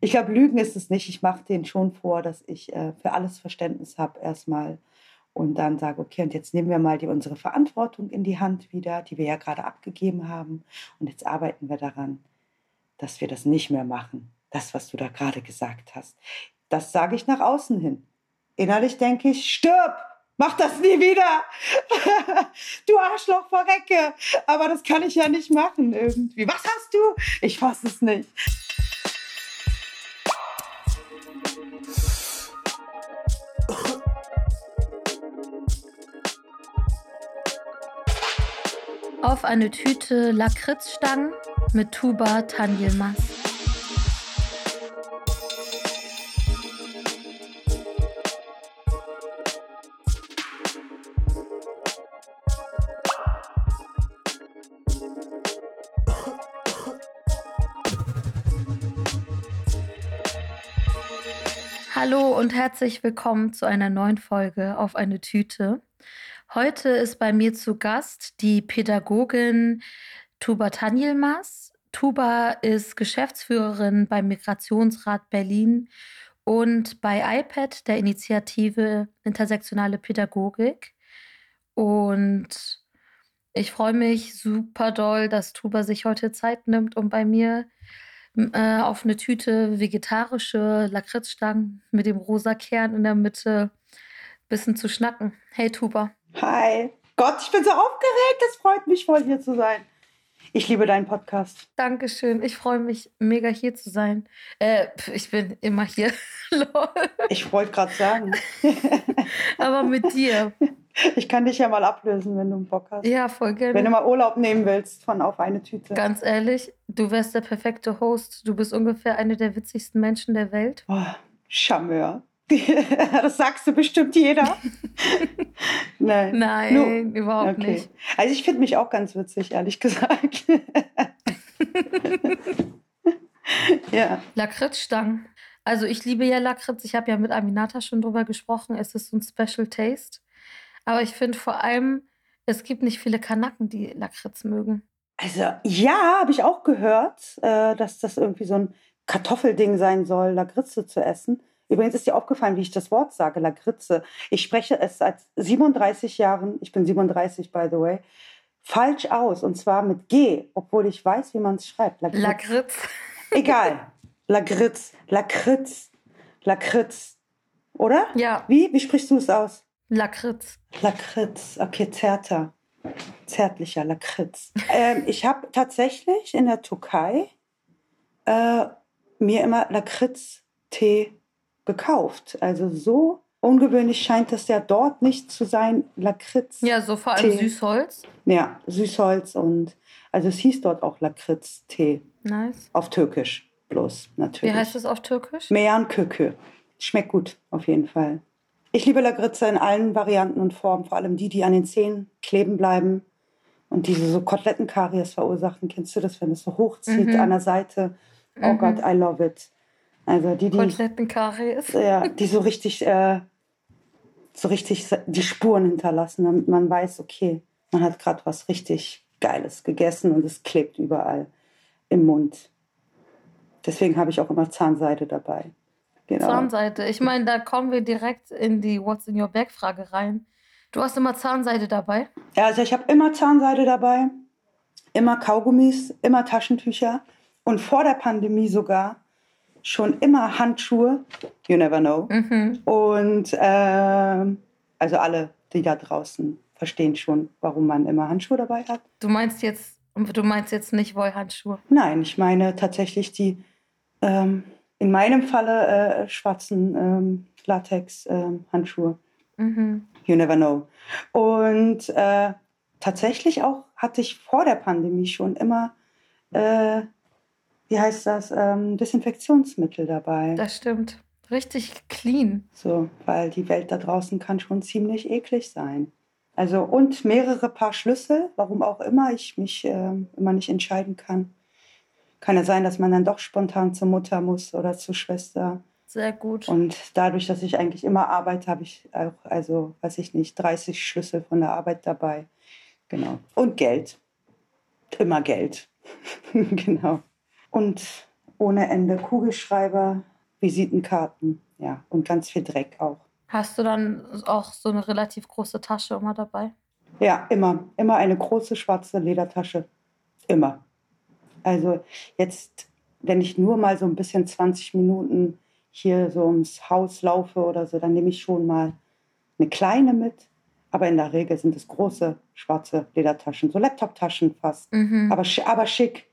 Ich glaube, Lügen ist es nicht. Ich mache denen schon vor, dass ich äh, für alles Verständnis habe erstmal und dann sage, okay, und jetzt nehmen wir mal die, unsere Verantwortung in die Hand wieder, die wir ja gerade abgegeben haben. Und jetzt arbeiten wir daran, dass wir das nicht mehr machen. Das, was du da gerade gesagt hast. Das sage ich nach außen hin. Innerlich denke ich, stirb! Mach das nie wieder! du Arschloch, verrecke! Aber das kann ich ja nicht machen irgendwie. Was hast du? Ich fasse es nicht. Auf eine Tüte Lakritzstangen mit Tuba Tanjelmas. Hallo und herzlich willkommen zu einer neuen Folge auf eine Tüte. Heute ist bei mir zu Gast die Pädagogin Tuba Tanjelmas. Tuba ist Geschäftsführerin beim Migrationsrat Berlin und bei iPad, der Initiative Intersektionale Pädagogik. Und ich freue mich super doll, dass Tuba sich heute Zeit nimmt, um bei mir äh, auf eine Tüte vegetarische Lakritzstangen mit dem rosa Kern in der Mitte bisschen zu schnacken. Hey Tuba. Hi. Gott, ich bin so aufgeregt. Es freut mich voll, hier zu sein. Ich liebe deinen Podcast. Dankeschön. Ich freue mich mega hier zu sein. Äh, ich bin immer hier. ich wollte gerade sagen. Aber mit dir. Ich kann dich ja mal ablösen, wenn du einen Bock hast. Ja, voll gerne. Wenn du mal Urlaub nehmen willst von auf eine Tüte. Ganz ehrlich, du wärst der perfekte Host. Du bist ungefähr eine der witzigsten Menschen der Welt. Oh, Charmeur. das sagst du bestimmt jeder. Nein, Nein Nur, überhaupt okay. nicht. Also ich finde mich auch ganz witzig, ehrlich gesagt. ja. Lakritzstangen. Also ich liebe ja Lakritz. Ich habe ja mit Aminata schon drüber gesprochen. Es ist so ein Special Taste. Aber ich finde vor allem, es gibt nicht viele Kanaken, die Lakritz mögen. Also ja, habe ich auch gehört, äh, dass das irgendwie so ein Kartoffelding sein soll, Lakritze zu essen. Übrigens ist dir aufgefallen, wie ich das Wort sage, Lakritze. Ich spreche es seit 37 Jahren, ich bin 37 by the way, falsch aus. Und zwar mit G, obwohl ich weiß, wie man es schreibt. Lakritz. Lakritz. Egal. Lakritz, Lakritz, Lakritz. Oder? Ja. Wie? Wie sprichst du es aus? Lakritz. Lakritz, okay, zärter. Zärtlicher Lakritz. ähm, ich habe tatsächlich in der Türkei äh, mir immer Lakritz-Tee gekauft. Also so ungewöhnlich scheint das ja dort nicht zu sein. Lakritz. Ja, so vor allem Süßholz. Ja, Süßholz und also es hieß dort auch Lakritz-Tee. Nice. Auf Türkisch bloß natürlich. Wie heißt es auf Türkisch? Meyan Kökü. Schmeckt gut, auf jeden Fall. Ich liebe Lakritze in allen Varianten und Formen, vor allem die, die an den Zähnen kleben bleiben und diese so Kotelettenkaries verursachen. Kennst du das, wenn es so hochzieht mhm. an der Seite? Oh mhm. Gott, I love it. Also die, die Kotelettenkaries. Ja, die so richtig, äh, so richtig die Spuren hinterlassen, damit man weiß, okay, man hat gerade was richtig Geiles gegessen und es klebt überall im Mund. Deswegen habe ich auch immer Zahnseide dabei. Genau. Zahnseide. Ich meine, da kommen wir direkt in die What's in your Bag Frage rein. Du hast immer Zahnseide dabei? Ja, also ich habe immer Zahnseide dabei, immer Kaugummis, immer Taschentücher und vor der Pandemie sogar schon immer Handschuhe. You never know. Mhm. Und äh, also alle, die da draußen verstehen schon, warum man immer Handschuhe dabei hat. Du meinst jetzt, du meinst jetzt nicht Wollhandschuhe? Nein, ich meine tatsächlich die ähm, in meinem Falle äh, schwarzen ähm, Latex-Handschuhe. Ähm, mhm. You never know. Und äh, tatsächlich auch hatte ich vor der Pandemie schon immer äh, wie heißt das, ähm, Desinfektionsmittel dabei. Das stimmt. Richtig clean. So, weil die Welt da draußen kann schon ziemlich eklig sein. Also und mehrere Paar Schlüssel, warum auch immer ich mich äh, immer nicht entscheiden kann. Kann ja sein, dass man dann doch spontan zur Mutter muss oder zur Schwester. Sehr gut. Und dadurch, dass ich eigentlich immer arbeite, habe ich auch, also weiß ich nicht, 30 Schlüssel von der Arbeit dabei. Genau. Und Geld. Immer Geld. genau. Und ohne Ende, Kugelschreiber, Visitenkarten, ja, und ganz viel Dreck auch. Hast du dann auch so eine relativ große Tasche immer dabei? Ja, immer. Immer eine große schwarze Ledertasche. Immer. Also jetzt, wenn ich nur mal so ein bisschen 20 Minuten hier so ums Haus laufe oder so, dann nehme ich schon mal eine kleine mit. Aber in der Regel sind es große schwarze Ledertaschen, so Laptoptaschen fast. Mhm. Aber, aber schick.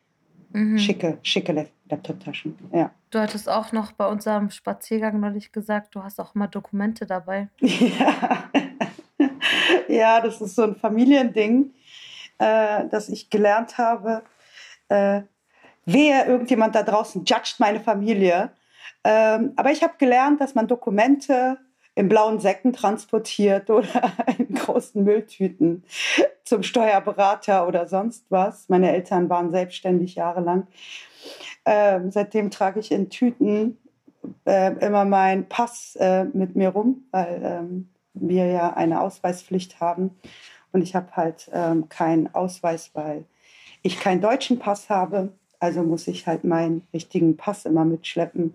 Mhm. Schicke, schicke Laptoptaschen, ja. Du hattest auch noch bei unserem Spaziergang neulich gesagt, du hast auch immer Dokumente dabei. Ja, ja das ist so ein Familiending, äh, das ich gelernt habe. Äh, wehe, irgendjemand da draußen judgt meine Familie. Ähm, aber ich habe gelernt, dass man Dokumente in blauen Säcken transportiert oder in großen Mülltüten zum Steuerberater oder sonst was. Meine Eltern waren selbstständig jahrelang. Ähm, seitdem trage ich in Tüten äh, immer meinen Pass äh, mit mir rum, weil ähm, wir ja eine Ausweispflicht haben. Und ich habe halt ähm, keinen Ausweis, weil ich keinen deutschen Pass habe. Also muss ich halt meinen richtigen Pass immer mitschleppen.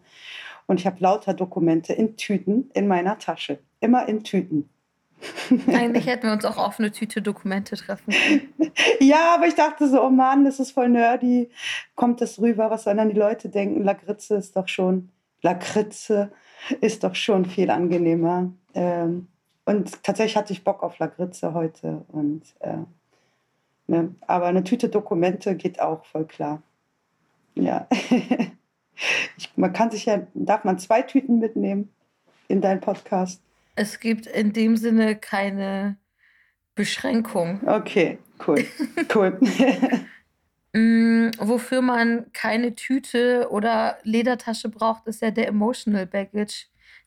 Und ich habe lauter Dokumente in Tüten in meiner Tasche. Immer in Tüten. Eigentlich hätten wir uns auch auf eine Tüte Dokumente treffen können. ja, aber ich dachte so, oh Mann, das ist voll nerdy. Kommt das rüber? Was sollen dann die Leute denken? Lakritze ist doch schon, Lakritze ist doch schon viel angenehmer. Ähm, und tatsächlich hatte ich Bock auf Lakritze heute. Und, äh, ne? Aber eine Tüte Dokumente geht auch voll klar. Ja. Ich, man kann sich ja, darf man zwei Tüten mitnehmen in deinen Podcast? Es gibt in dem Sinne keine Beschränkung. Okay, cool. Cool. mm, wofür man keine Tüte oder Ledertasche braucht, ist ja der Emotional Baggage.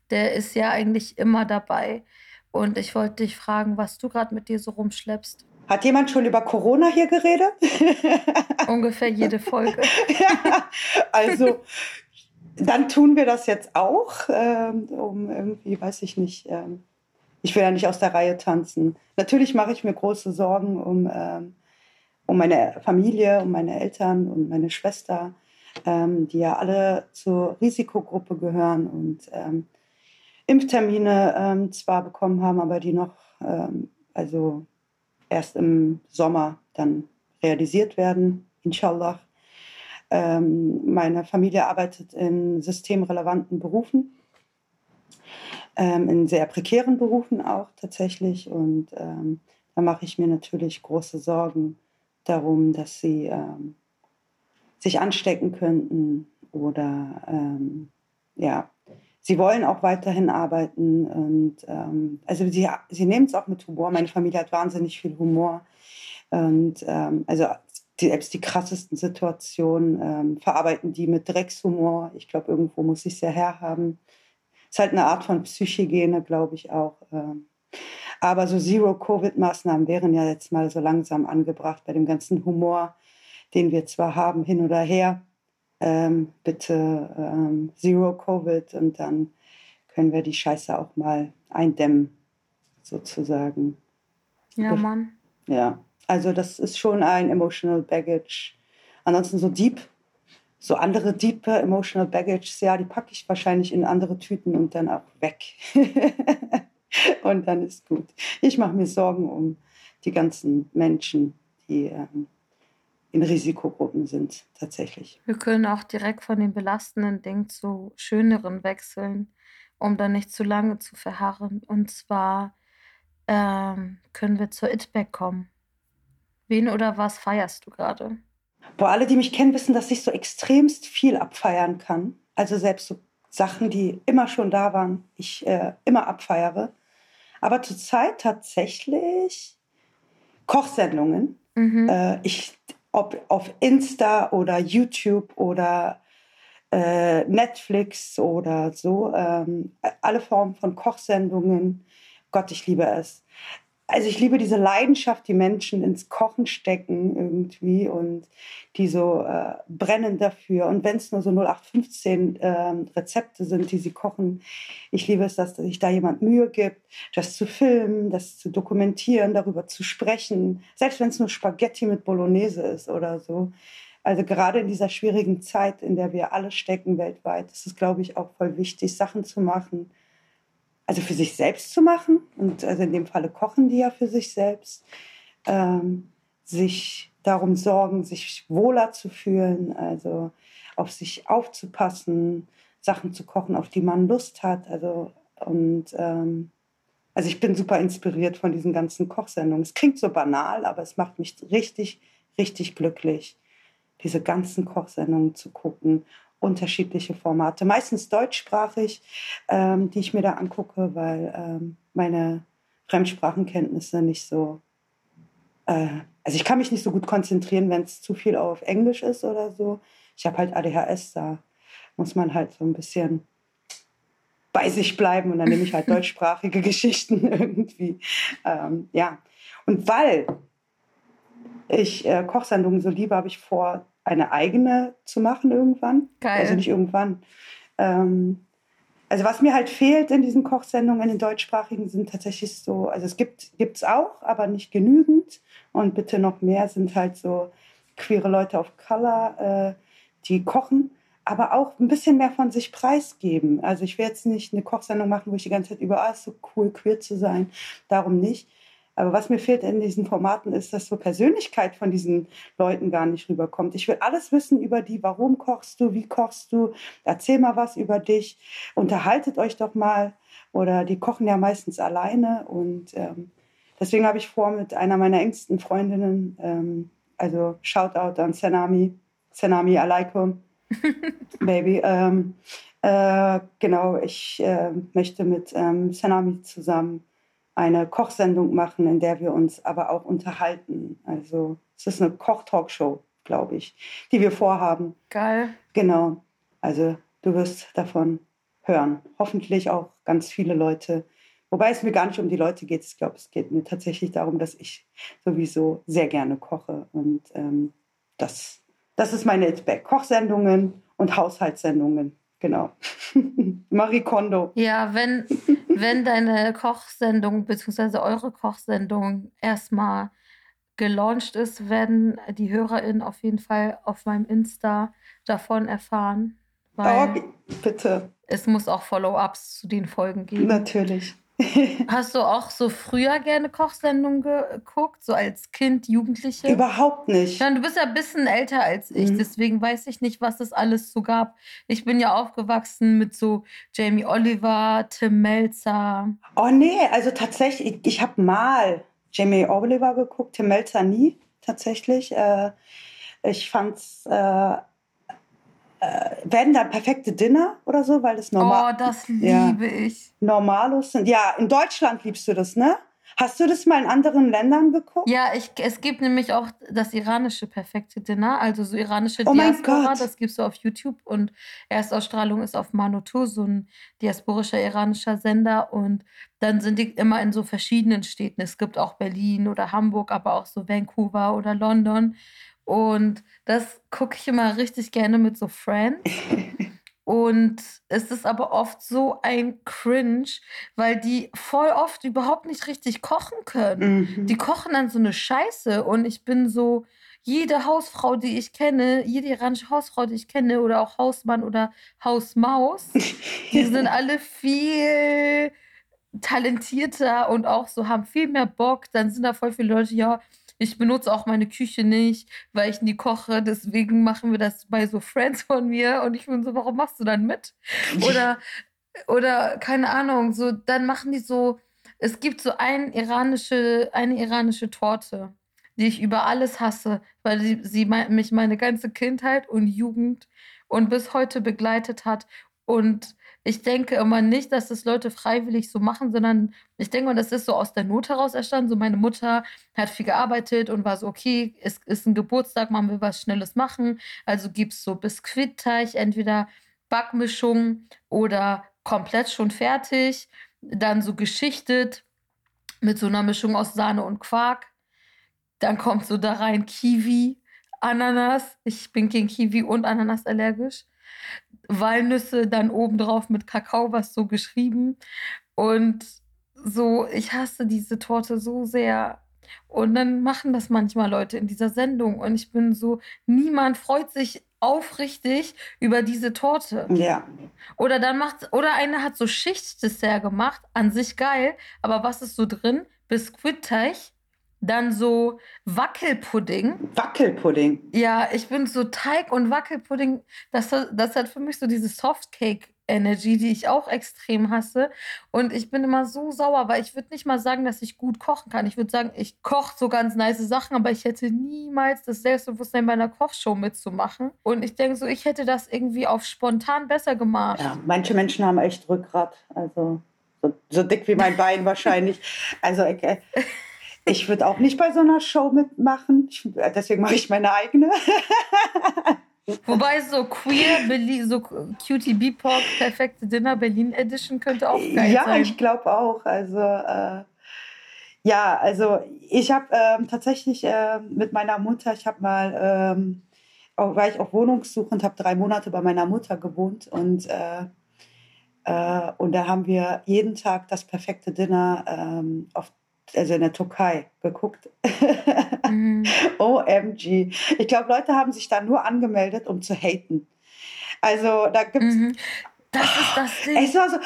Der ist ja eigentlich immer dabei. Und ich wollte dich fragen, was du gerade mit dir so rumschleppst. Hat jemand schon über Corona hier geredet? Ungefähr jede Folge. ja, also dann tun wir das jetzt auch, ähm, um irgendwie, weiß ich nicht, ähm, ich will ja nicht aus der Reihe tanzen. Natürlich mache ich mir große Sorgen um, ähm, um meine Familie, um meine Eltern und meine Schwester, ähm, die ja alle zur Risikogruppe gehören und ähm, Impftermine ähm, zwar bekommen haben, aber die noch, also erst im Sommer dann realisiert werden, inshallah. Ähm, meine Familie arbeitet in systemrelevanten Berufen, ähm, in sehr prekären Berufen auch tatsächlich. Und ähm, da mache ich mir natürlich große Sorgen darum, dass sie ähm, sich anstecken könnten oder ähm, ja, sie wollen auch weiterhin arbeiten und ähm, also sie, sie nehmen es auch mit Humor. Meine Familie hat wahnsinnig viel Humor und ähm, also die, selbst die krassesten Situationen ähm, verarbeiten die mit Dreckshumor. Ich glaube, irgendwo muss ich es ja herhaben. Ist halt eine Art von Psychogene, glaube ich auch. Ähm. Aber so Zero-Covid-Maßnahmen wären ja jetzt mal so langsam angebracht bei dem ganzen Humor, den wir zwar haben, hin oder her ähm, bitte ähm, Zero Covid und dann können wir die Scheiße auch mal eindämmen, sozusagen. Ja, Mann. Ja, also das ist schon ein Emotional Baggage. Ansonsten so deep, so andere deep Emotional Baggage, ja, die packe ich wahrscheinlich in andere Tüten und dann auch weg. und dann ist gut. Ich mache mir Sorgen um die ganzen Menschen, die ähm, in Risikogruppen sind, tatsächlich. Wir können auch direkt von dem belastenden Ding zu schöneren wechseln, um dann nicht zu lange zu verharren. Und zwar ähm, können wir zur Itback kommen. Wen oder was feierst du gerade? Boah, alle, die mich kennen, wissen, dass ich so extremst viel abfeiern kann. Also selbst so Sachen, die immer schon da waren, ich äh, immer abfeiere. Aber zurzeit tatsächlich Kochsendungen. Mhm. Äh, ich ob auf Insta oder YouTube oder äh, Netflix oder so, ähm, alle Formen von Kochsendungen. Gott, ich liebe es also ich liebe diese Leidenschaft, die Menschen ins Kochen stecken irgendwie und die so äh, brennen dafür. Und wenn es nur so 0815 äh, Rezepte sind, die sie kochen, ich liebe es, dass sich da jemand Mühe gibt, das zu filmen, das zu dokumentieren, darüber zu sprechen. Selbst wenn es nur Spaghetti mit Bolognese ist oder so. Also gerade in dieser schwierigen Zeit, in der wir alle stecken weltweit, ist es, glaube ich, auch voll wichtig, Sachen zu machen. Also für sich selbst zu machen. Und also in dem Falle kochen die ja für sich selbst. Ähm, sich darum sorgen, sich wohler zu fühlen, also auf sich aufzupassen, Sachen zu kochen, auf die man Lust hat. Also und ähm, also ich bin super inspiriert von diesen ganzen Kochsendungen. Es klingt so banal, aber es macht mich richtig, richtig glücklich, diese ganzen Kochsendungen zu gucken. Unterschiedliche Formate, meistens deutschsprachig, ähm, die ich mir da angucke, weil ähm, meine Fremdsprachenkenntnisse nicht so. Äh, also ich kann mich nicht so gut konzentrieren, wenn es zu viel auf Englisch ist oder so. Ich habe halt ADHS, da muss man halt so ein bisschen bei sich bleiben und dann nehme ich halt deutschsprachige Geschichten irgendwie. Ähm, ja, und weil ich äh, Kochsendungen so liebe, habe ich vor, eine eigene zu machen irgendwann. Geil. Also nicht irgendwann. Ähm, also was mir halt fehlt in diesen Kochsendungen, in den deutschsprachigen, sind tatsächlich so, also es gibt es auch, aber nicht genügend. Und bitte noch mehr sind halt so queere Leute of Color, äh, die kochen aber auch ein bisschen mehr von sich preisgeben. Also ich will jetzt nicht eine Kochsendung machen, wo ich die ganze Zeit über, ah, ist so cool, queer zu sein. Darum nicht. Aber was mir fehlt in diesen Formaten ist, dass so Persönlichkeit von diesen Leuten gar nicht rüberkommt. Ich will alles wissen über die, warum kochst du, wie kochst du, erzähl mal was über dich, unterhaltet euch doch mal. Oder die kochen ja meistens alleine. Und ähm, deswegen habe ich vor, mit einer meiner engsten Freundinnen, ähm, also Shoutout an Senami, Senami Alaikum, Baby. Ähm, äh, genau, ich äh, möchte mit ähm, Sanami zusammen eine Kochsendung machen, in der wir uns aber auch unterhalten. Also es ist eine Koch-Talkshow, glaube ich, die wir vorhaben. Geil. Genau. Also du wirst davon hören. Hoffentlich auch ganz viele Leute. Wobei es mir gar nicht um die Leute geht. Ich glaube, es geht mir tatsächlich darum, dass ich sowieso sehr gerne koche. Und ähm, das das ist meine It's Back. Kochsendungen und Haushaltssendungen. Genau. Marie Kondo. Ja, wenn, wenn deine Kochsendung bzw. eure Kochsendung erstmal gelauncht ist, werden die HörerInnen auf jeden Fall auf meinem Insta davon erfahren. Weil oh, bitte. Es muss auch Follow-ups zu den Folgen geben. Natürlich. Hast du auch so früher gerne Kochsendungen geguckt, so als Kind, Jugendliche? Überhaupt nicht. Ja, du bist ja ein bisschen älter als ich, mhm. deswegen weiß ich nicht, was es alles so gab. Ich bin ja aufgewachsen mit so Jamie Oliver, Tim Melzer. Oh nee, also tatsächlich, ich, ich habe mal Jamie Oliver geguckt, Tim Melzer nie, tatsächlich. Äh, ich fand's äh, äh, werden da perfekte Dinner oder so, weil das normal. Oh, das liebe ja, ich. Normalos sind. Ja, in Deutschland liebst du das, ne? Hast du das mal in anderen Ländern geguckt? Ja, ich, es gibt nämlich auch das iranische perfekte Dinner, also so iranische oh Diaspora, das gibst du auf YouTube und Erstausstrahlung ist auf Manoto, so ein diasporischer iranischer Sender und dann sind die immer in so verschiedenen Städten. Es gibt auch Berlin oder Hamburg, aber auch so Vancouver oder London und das gucke ich immer richtig gerne mit so Friends. Und es ist aber oft so ein Cringe, weil die voll oft überhaupt nicht richtig kochen können. Mhm. Die kochen dann so eine Scheiße und ich bin so, jede Hausfrau, die ich kenne, jede iranische Hausfrau, die ich kenne, oder auch Hausmann oder Hausmaus, die sind alle viel talentierter und auch so haben viel mehr Bock. Dann sind da voll viele Leute, ja, ich benutze auch meine Küche nicht, weil ich nie koche. Deswegen machen wir das bei so Friends von mir. Und ich bin so, warum machst du dann mit? Oder, oder keine Ahnung, so, dann machen die so, es gibt so ein iranische, eine iranische Torte, die ich über alles hasse, weil sie, sie mich meine ganze Kindheit und Jugend und bis heute begleitet hat. Und ich denke immer nicht, dass das Leute freiwillig so machen, sondern ich denke mal, das ist so aus der Not heraus entstanden. So meine Mutter hat viel gearbeitet und war so, okay, es ist ein Geburtstag, man will was Schnelles machen. Also gibt es so Biskuitteig, entweder Backmischung oder komplett schon fertig. Dann so geschichtet mit so einer Mischung aus Sahne und Quark. Dann kommt so da rein Kiwi, Ananas. Ich bin gegen Kiwi und Ananas allergisch. Walnüsse dann obendrauf mit Kakao, was so geschrieben. Und so, ich hasse diese Torte so sehr. Und dann machen das manchmal Leute in dieser Sendung. Und ich bin so, niemand freut sich aufrichtig über diese Torte. Ja. Oder dann macht, oder einer hat so Schichtdessert gemacht, an sich geil, aber was ist so drin? Biskuitteig, dann so Wackelpudding. Wackelpudding. Ja, ich bin so Teig und Wackelpudding, das, das hat für mich so diese Softcake Energy, die ich auch extrem hasse. Und ich bin immer so sauer, weil ich würde nicht mal sagen, dass ich gut kochen kann. Ich würde sagen, ich koche so ganz nice Sachen, aber ich hätte niemals das Selbstbewusstsein bei einer Kochshow mitzumachen. Und ich denke so, ich hätte das irgendwie auf spontan besser gemacht. Ja, manche Menschen haben echt Rückgrat. Also so, so dick wie mein Bein wahrscheinlich. Also äh, ich würde auch nicht bei so einer Show mitmachen. Ich, deswegen mache ich meine eigene. Wobei so queer, Berlin, so Cutie Bebop, perfekte Dinner Berlin Edition könnte auch geil ja, sein. Ja, ich glaube auch. Also äh, ja, also ich habe ähm, tatsächlich äh, mit meiner Mutter, ich habe mal, ähm, auch, war ich auf Wohnungssuche und habe drei Monate bei meiner Mutter gewohnt und äh, äh und da haben wir jeden Tag das perfekte Dinner ähm, auf also in der Türkei geguckt. Mhm. OMG. Ich glaube, Leute haben sich da nur angemeldet, um zu haten. Also da gibt es. Mhm. Das ist das Ding. Es war so,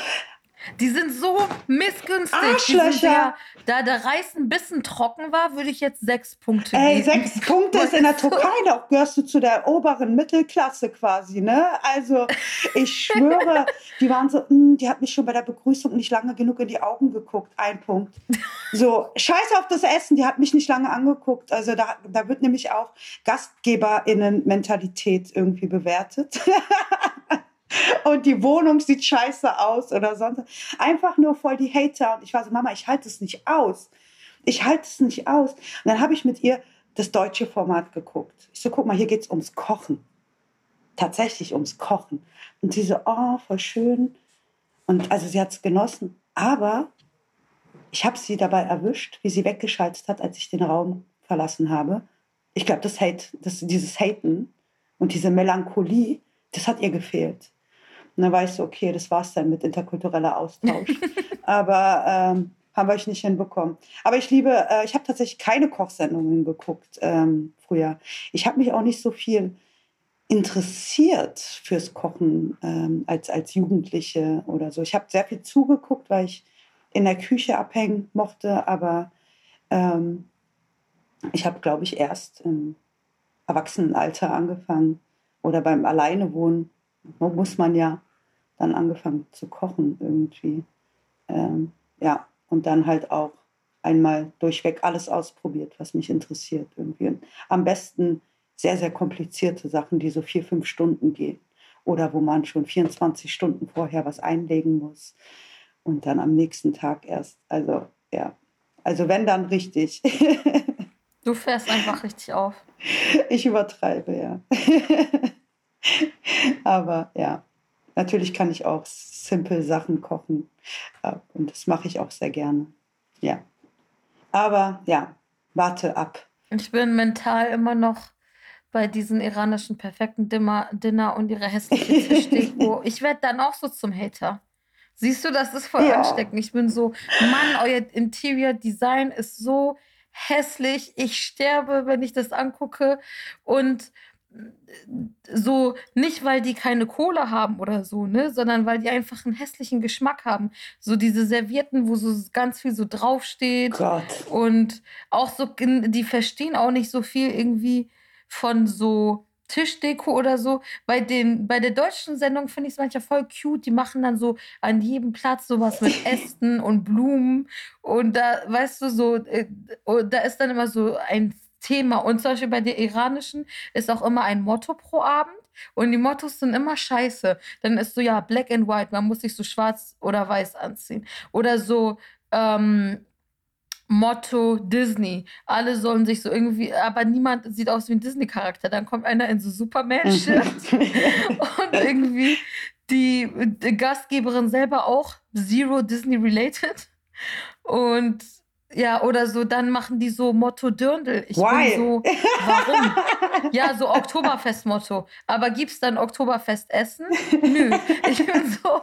die sind so missgünstig. Arschlöcher. Ja, da der Reis ein bisschen trocken war, würde ich jetzt sechs Punkte Ey, geben. sechs Punkte ist in der Türkei noch. Gehörst du zu der oberen Mittelklasse quasi, ne? Also, ich schwöre, die waren so, mh, hm, die hat mich schon bei der Begrüßung nicht lange genug in die Augen geguckt. Ein Punkt. So, scheiß auf das Essen, die hat mich nicht lange angeguckt. Also, da, da wird nämlich auch GastgeberInnen-Mentalität irgendwie bewertet. und die Wohnung sieht scheiße aus oder sonst. Einfach nur voll die Hater. Und ich war so, Mama, ich halte es nicht aus. Ich halte es nicht aus. Und dann habe ich mit ihr das deutsche Format geguckt. Ich so, guck mal, hier geht es ums Kochen. Tatsächlich ums Kochen. Und sie so, oh, voll schön. Und also sie hat es genossen. Aber ich habe sie dabei erwischt, wie sie weggeschaltet hat, als ich den Raum verlassen habe. Ich glaube, das Hate, das, dieses Haten und diese Melancholie, das hat ihr gefehlt. Und dann weißt du, okay, das war's dann mit interkultureller Austausch. Aber ähm, haben wir euch nicht hinbekommen. Aber ich liebe, äh, ich habe tatsächlich keine Kochsendungen geguckt ähm, früher. Ich habe mich auch nicht so viel interessiert fürs Kochen ähm, als, als Jugendliche oder so. Ich habe sehr viel zugeguckt, weil ich in der Küche abhängen mochte, aber ähm, ich habe, glaube ich, erst im Erwachsenenalter angefangen oder beim Alleinewohnen, muss man ja, dann angefangen zu kochen irgendwie. Ähm, ja, und dann halt auch einmal durchweg alles ausprobiert, was mich interessiert irgendwie. Und am besten sehr, sehr komplizierte Sachen, die so vier, fünf Stunden gehen. Oder wo man schon 24 Stunden vorher was einlegen muss und dann am nächsten Tag erst. Also ja, also wenn dann richtig. Du fährst einfach richtig auf. Ich übertreibe, ja. Aber ja, Natürlich kann ich auch simple Sachen kochen äh, und das mache ich auch sehr gerne. Ja. Aber ja, warte ab. Ich bin mental immer noch bei diesen iranischen perfekten Dimmer, Dinner und ihre hässliche Tischdeko. ich werde dann auch so zum Hater. Siehst du, das ist voll ja. ansteckend. Ich bin so, Mann, euer Interior Design ist so hässlich. Ich sterbe, wenn ich das angucke. Und so nicht, weil die keine Kohle haben oder so, ne, sondern weil die einfach einen hässlichen Geschmack haben. So diese Servietten, wo so ganz viel so draufsteht. Gott. Und auch so, die verstehen auch nicht so viel irgendwie von so Tischdeko oder so. Bei, den, bei der deutschen Sendung finde ich es manchmal voll cute. Die machen dann so an jedem Platz sowas mit Ästen und Blumen. Und da, weißt du, so, äh, da ist dann immer so ein Thema. Und zum Beispiel bei der iranischen ist auch immer ein Motto pro Abend. Und die Mottos sind immer scheiße. Dann ist so, ja, black and white, man muss sich so schwarz oder weiß anziehen. Oder so, ähm, Motto Disney. Alle sollen sich so irgendwie, aber niemand sieht aus wie ein Disney-Charakter. Dann kommt einer in so Superman-Shirt und irgendwie die, die Gastgeberin selber auch zero Disney-related. Und ja, oder so, dann machen die so Motto Dirndl. Ich Why? bin so, warum? ja, so Oktoberfest-Motto. Aber gibt es dann Oktoberfest-Essen? Nö. Ich bin so,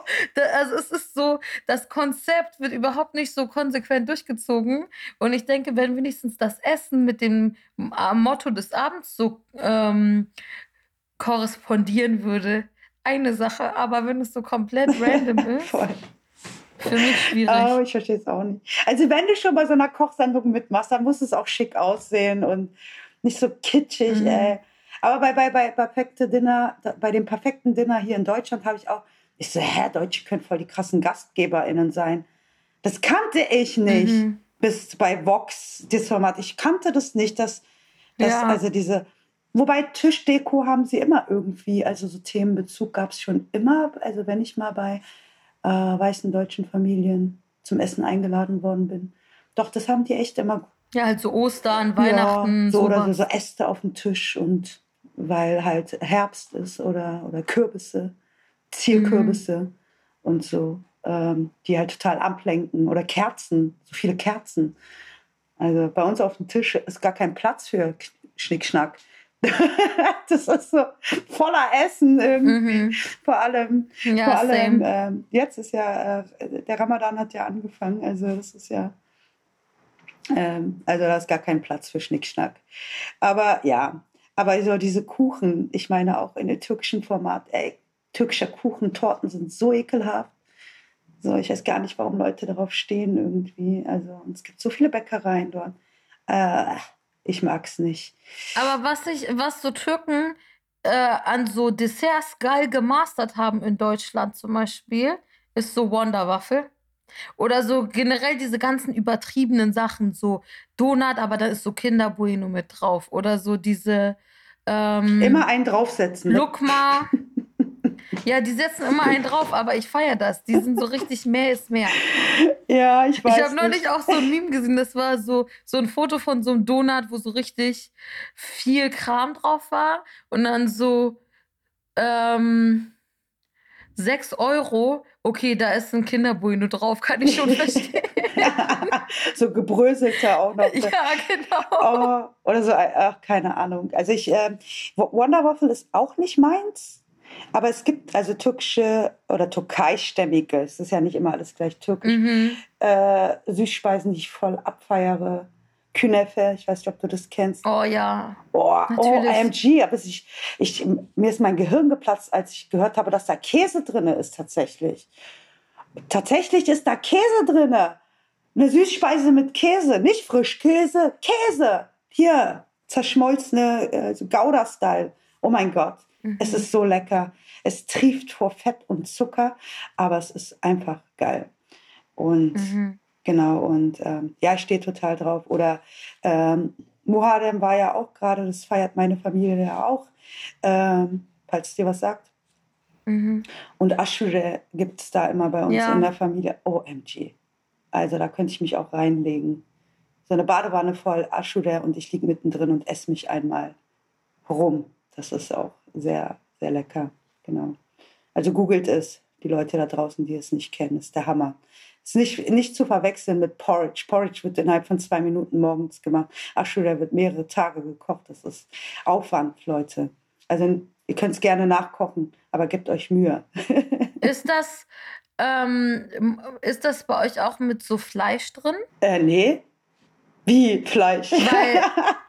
also es ist so, das Konzept wird überhaupt nicht so konsequent durchgezogen. Und ich denke, wenn wenigstens das Essen mit dem Motto des Abends so ähm, korrespondieren würde, eine Sache. Aber wenn es so komplett random ist, für mich schwierig. Oh, ich verstehe es auch nicht. Also wenn du schon bei so einer Kochsendung mitmachst, dann muss es auch schick aussehen und nicht so kitschig, mhm. ey. Aber bei, bei, bei, perfekte Dinner, bei dem perfekten Dinner hier in Deutschland habe ich auch, ich so, hä, Deutsche können voll die krassen GastgeberInnen sein. Das kannte ich nicht. Mhm. Bis bei Vox, das Format. Ich kannte das nicht, dass, dass ja. also diese, wobei Tischdeko haben sie immer irgendwie, also so Themenbezug gab es schon immer. Also wenn ich mal bei äh, weißen deutschen Familien zum Essen eingeladen worden bin. Doch, das haben die echt immer. Ja, halt so Ostern, Weihnachten. Ja, so oder so, so Äste auf dem Tisch und weil halt Herbst ist oder, oder Kürbisse, Zierkürbisse mhm. und so, ähm, die halt total ablenken oder Kerzen, so viele Kerzen. Also bei uns auf dem Tisch ist gar kein Platz für Schnickschnack. das ist so voller Essen irgendwie. Mhm. Vor allem, ja, vor allem äh, jetzt ist ja, äh, der Ramadan hat ja angefangen, also das ist ja, ähm, also da ist gar kein Platz für Schnickschnack. Aber ja, aber so diese Kuchen, ich meine auch in dem türkischen Format, ey, türkischer Kuchen, Torten sind so ekelhaft. So, ich weiß gar nicht, warum Leute darauf stehen irgendwie. Also, es gibt so viele Bäckereien dort. Äh, ich mag's nicht. Aber was ich, was so Türken äh, an so Desserts geil gemastert haben in Deutschland zum Beispiel, ist so Wonderwaffel. Oder so generell diese ganzen übertriebenen Sachen, so Donut, aber da ist so Kinderbueno mit drauf. Oder so diese. Ähm, immer einen draufsetzen. Ne? Lukma. ja, die setzen immer einen drauf, aber ich feiere das. Die sind so richtig mehr ist mehr. Ja, ich weiß. Ich habe neulich auch so ein Meme gesehen. Das war so, so ein Foto von so einem Donut, wo so richtig viel Kram drauf war. Und dann so. Ähm, 6 Euro, okay, da ist ein Kinderbueno drauf, kann ich schon verstehen. so gebröselte auch noch. Ja, genau. Oh, oder so, ach, keine Ahnung. Also ich, äh, Wonder Waffle ist auch nicht meins. Aber es gibt also türkische oder türkeistämmige, es ist ja nicht immer alles gleich türkisch, mhm. äh, Süßspeisen, die ich voll abfeiere. Künefe, ich weiß nicht, ob du das kennst. Oh ja. Oh, oh AMG, aber ich, ich, mir ist mein Gehirn geplatzt, als ich gehört habe, dass da Käse drin ist tatsächlich. Tatsächlich ist da Käse drin. Eine Süßspeise mit Käse, nicht Frischkäse, Käse. Hier, zerschmolzene also Gouda-Style. Oh mein Gott, mhm. es ist so lecker. Es trieft vor Fett und Zucker, aber es ist einfach geil. Und mhm. Genau, und ähm, ja, ich stehe total drauf. Oder ähm, Muharrem war ja auch gerade, das feiert meine Familie ja auch, ähm, falls es dir was sagt. Mhm. Und Aschure gibt es da immer bei uns ja. in der Familie. OMG. Also da könnte ich mich auch reinlegen. So eine Badewanne voll Aschure und ich liege mittendrin und esse mich einmal rum. Das ist auch sehr, sehr lecker. Genau. Also googelt es, die Leute da draußen, die es nicht kennen. Ist der Hammer. Ist nicht, nicht zu verwechseln mit Porridge. Porridge wird innerhalb von zwei Minuten morgens gemacht. Ashura wird mehrere Tage gekocht. Das ist Aufwand, Leute. Also ihr könnt es gerne nachkochen, aber gebt euch Mühe. ist das ähm, ist das bei euch auch mit so Fleisch drin? Äh, nee. Wie Fleisch? Weil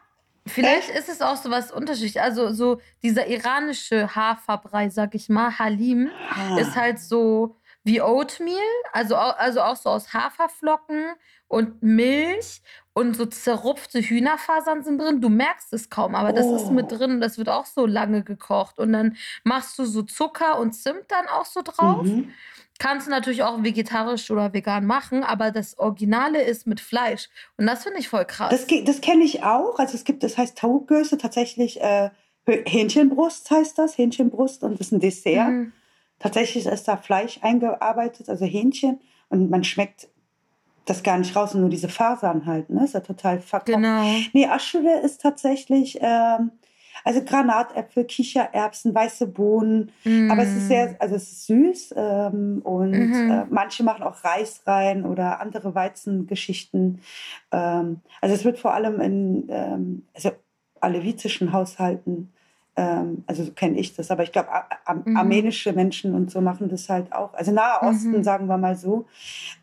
vielleicht ist es auch so was unterschiedlich. Also so dieser iranische Haferbrei, sag ich mal, Halim, ah. ist halt so wie Oatmeal, also, also auch so aus Haferflocken und Milch und so zerrupfte Hühnerfasern sind drin. Du merkst es kaum, aber das ist mit oh. drin. Das wird auch so lange gekocht. Und dann machst du so Zucker und Zimt dann auch so drauf. Mhm. Kannst du natürlich auch vegetarisch oder vegan machen, aber das Originale ist mit Fleisch. Und das finde ich voll krass. Das, das kenne ich auch. Also es gibt, das heißt Taugöse, tatsächlich äh, Hähnchenbrust heißt das, Hähnchenbrust und das ist ein Dessert. Mhm. Tatsächlich ist da Fleisch eingearbeitet, also Hähnchen, und man schmeckt das gar nicht raus, nur diese Fasern halt, ne? Ist ja total verkocht. Genau. Nee, Aschure ist tatsächlich, ähm, also Granatäpfel, Kichererbsen, weiße Bohnen, mm. aber es ist sehr, also es ist süß ähm, und mhm. äh, manche machen auch Reis rein oder andere Weizengeschichten. Ähm, also es wird vor allem in ähm, also alevitischen Haushalten Ähm, also so kenne ich das. Aber ich glaube, mhm. armenische Menschen und so machen das halt auch. Also Nahe Osten, mhm. sagen wir mal so.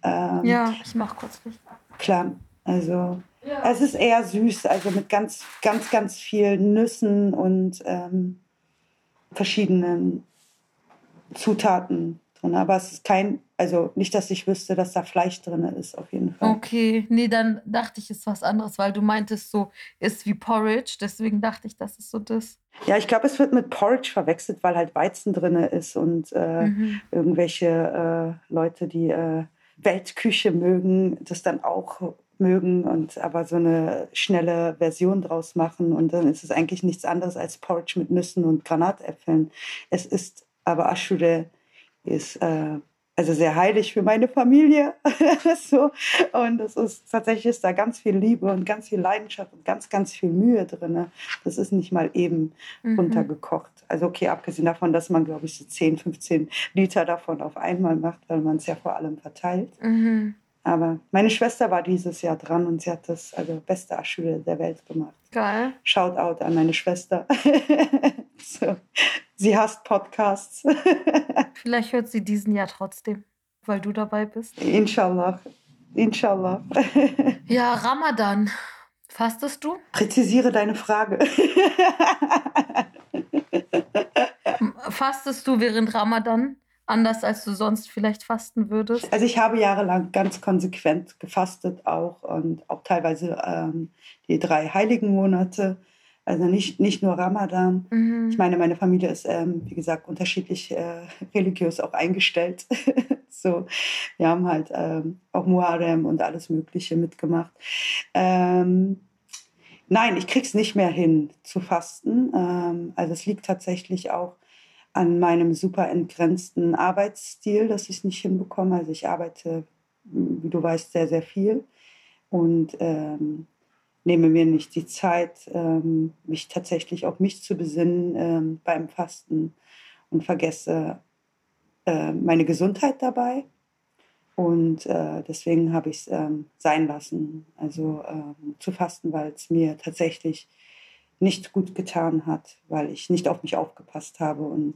Ähm, ja, ich mache kurz Licht. Klar, also ja. es ist eher süß, also mit ganz, ganz, ganz vielen Nüssen und ähm, verschiedenen Zutaten drin. Aber es ist kein, also nicht, dass ich wüsste, dass da Fleisch drin ist, auf jeden Fall. Okay, nee, dann dachte ich, es ist was anderes, weil du meintest, so ist wie Porridge. Deswegen dachte ich, das ist so das. Ja, ich glaube, es wird mit Porridge verwechselt, weil halt Weizen drin ist und äh, mhm. irgendwelche äh, Leute, die äh, Weltküche mögen, das dann auch mögen und aber so eine schnelle Version draus machen. Und dann ist es eigentlich nichts anderes als Porridge mit Nüssen und Granatäpfeln. Es ist aber Ashure ist äh, also sehr heilig für meine Familie. so. Und es ist tatsächlich ist da ganz viel Liebe und ganz viel Leidenschaft und ganz, ganz viel Mühe drin. Das ist nicht mal eben mhm. runtergekocht. Also okay, abgesehen davon, dass man, glaube ich, so 10, 15 Liter davon auf einmal macht, weil man es ja vor allem verteilt. Mhm. Aber meine Schwester war dieses Jahr dran und sie hat das also beste Aschule der Welt gemacht. Geil. Shoutout an meine Schwester. so. Sie hasst Podcasts. Vielleicht hört sie diesen Jahr trotzdem, weil du dabei bist. Inshallah. Inshallah. ja, Ramadan. Fastest du? Präzisiere deine Frage. Fastest du während Ramadan? Anders als du sonst vielleicht fasten würdest? Also ich habe jahrelang ganz konsequent gefastet auch und auch teilweise ähm, die drei heiligen Monate. Also nicht, nicht nur Ramadan. Mhm. Ich meine, meine Familie ist, ähm, wie gesagt, unterschiedlich äh, religiös auch eingestellt. so, wir haben halt ähm, auch Muharrem und alles Mögliche mitgemacht. Ähm, nein, ich krieg's nicht mehr hin zu fasten. Ähm, also es liegt tatsächlich auch an meinem super entgrenzten Arbeitsstil, dass ich es nicht hinbekomme. Also ich arbeite, wie du weißt, sehr, sehr viel und ähm, nehme mir nicht die Zeit, ähm, mich tatsächlich auf mich zu besinnen ähm, beim Fasten und vergesse äh, meine Gesundheit dabei. Und äh, deswegen habe ich es ähm, sein lassen, also ähm, zu fasten, weil es mir tatsächlich nicht gut getan hat, weil ich nicht auf mich aufgepasst habe. Und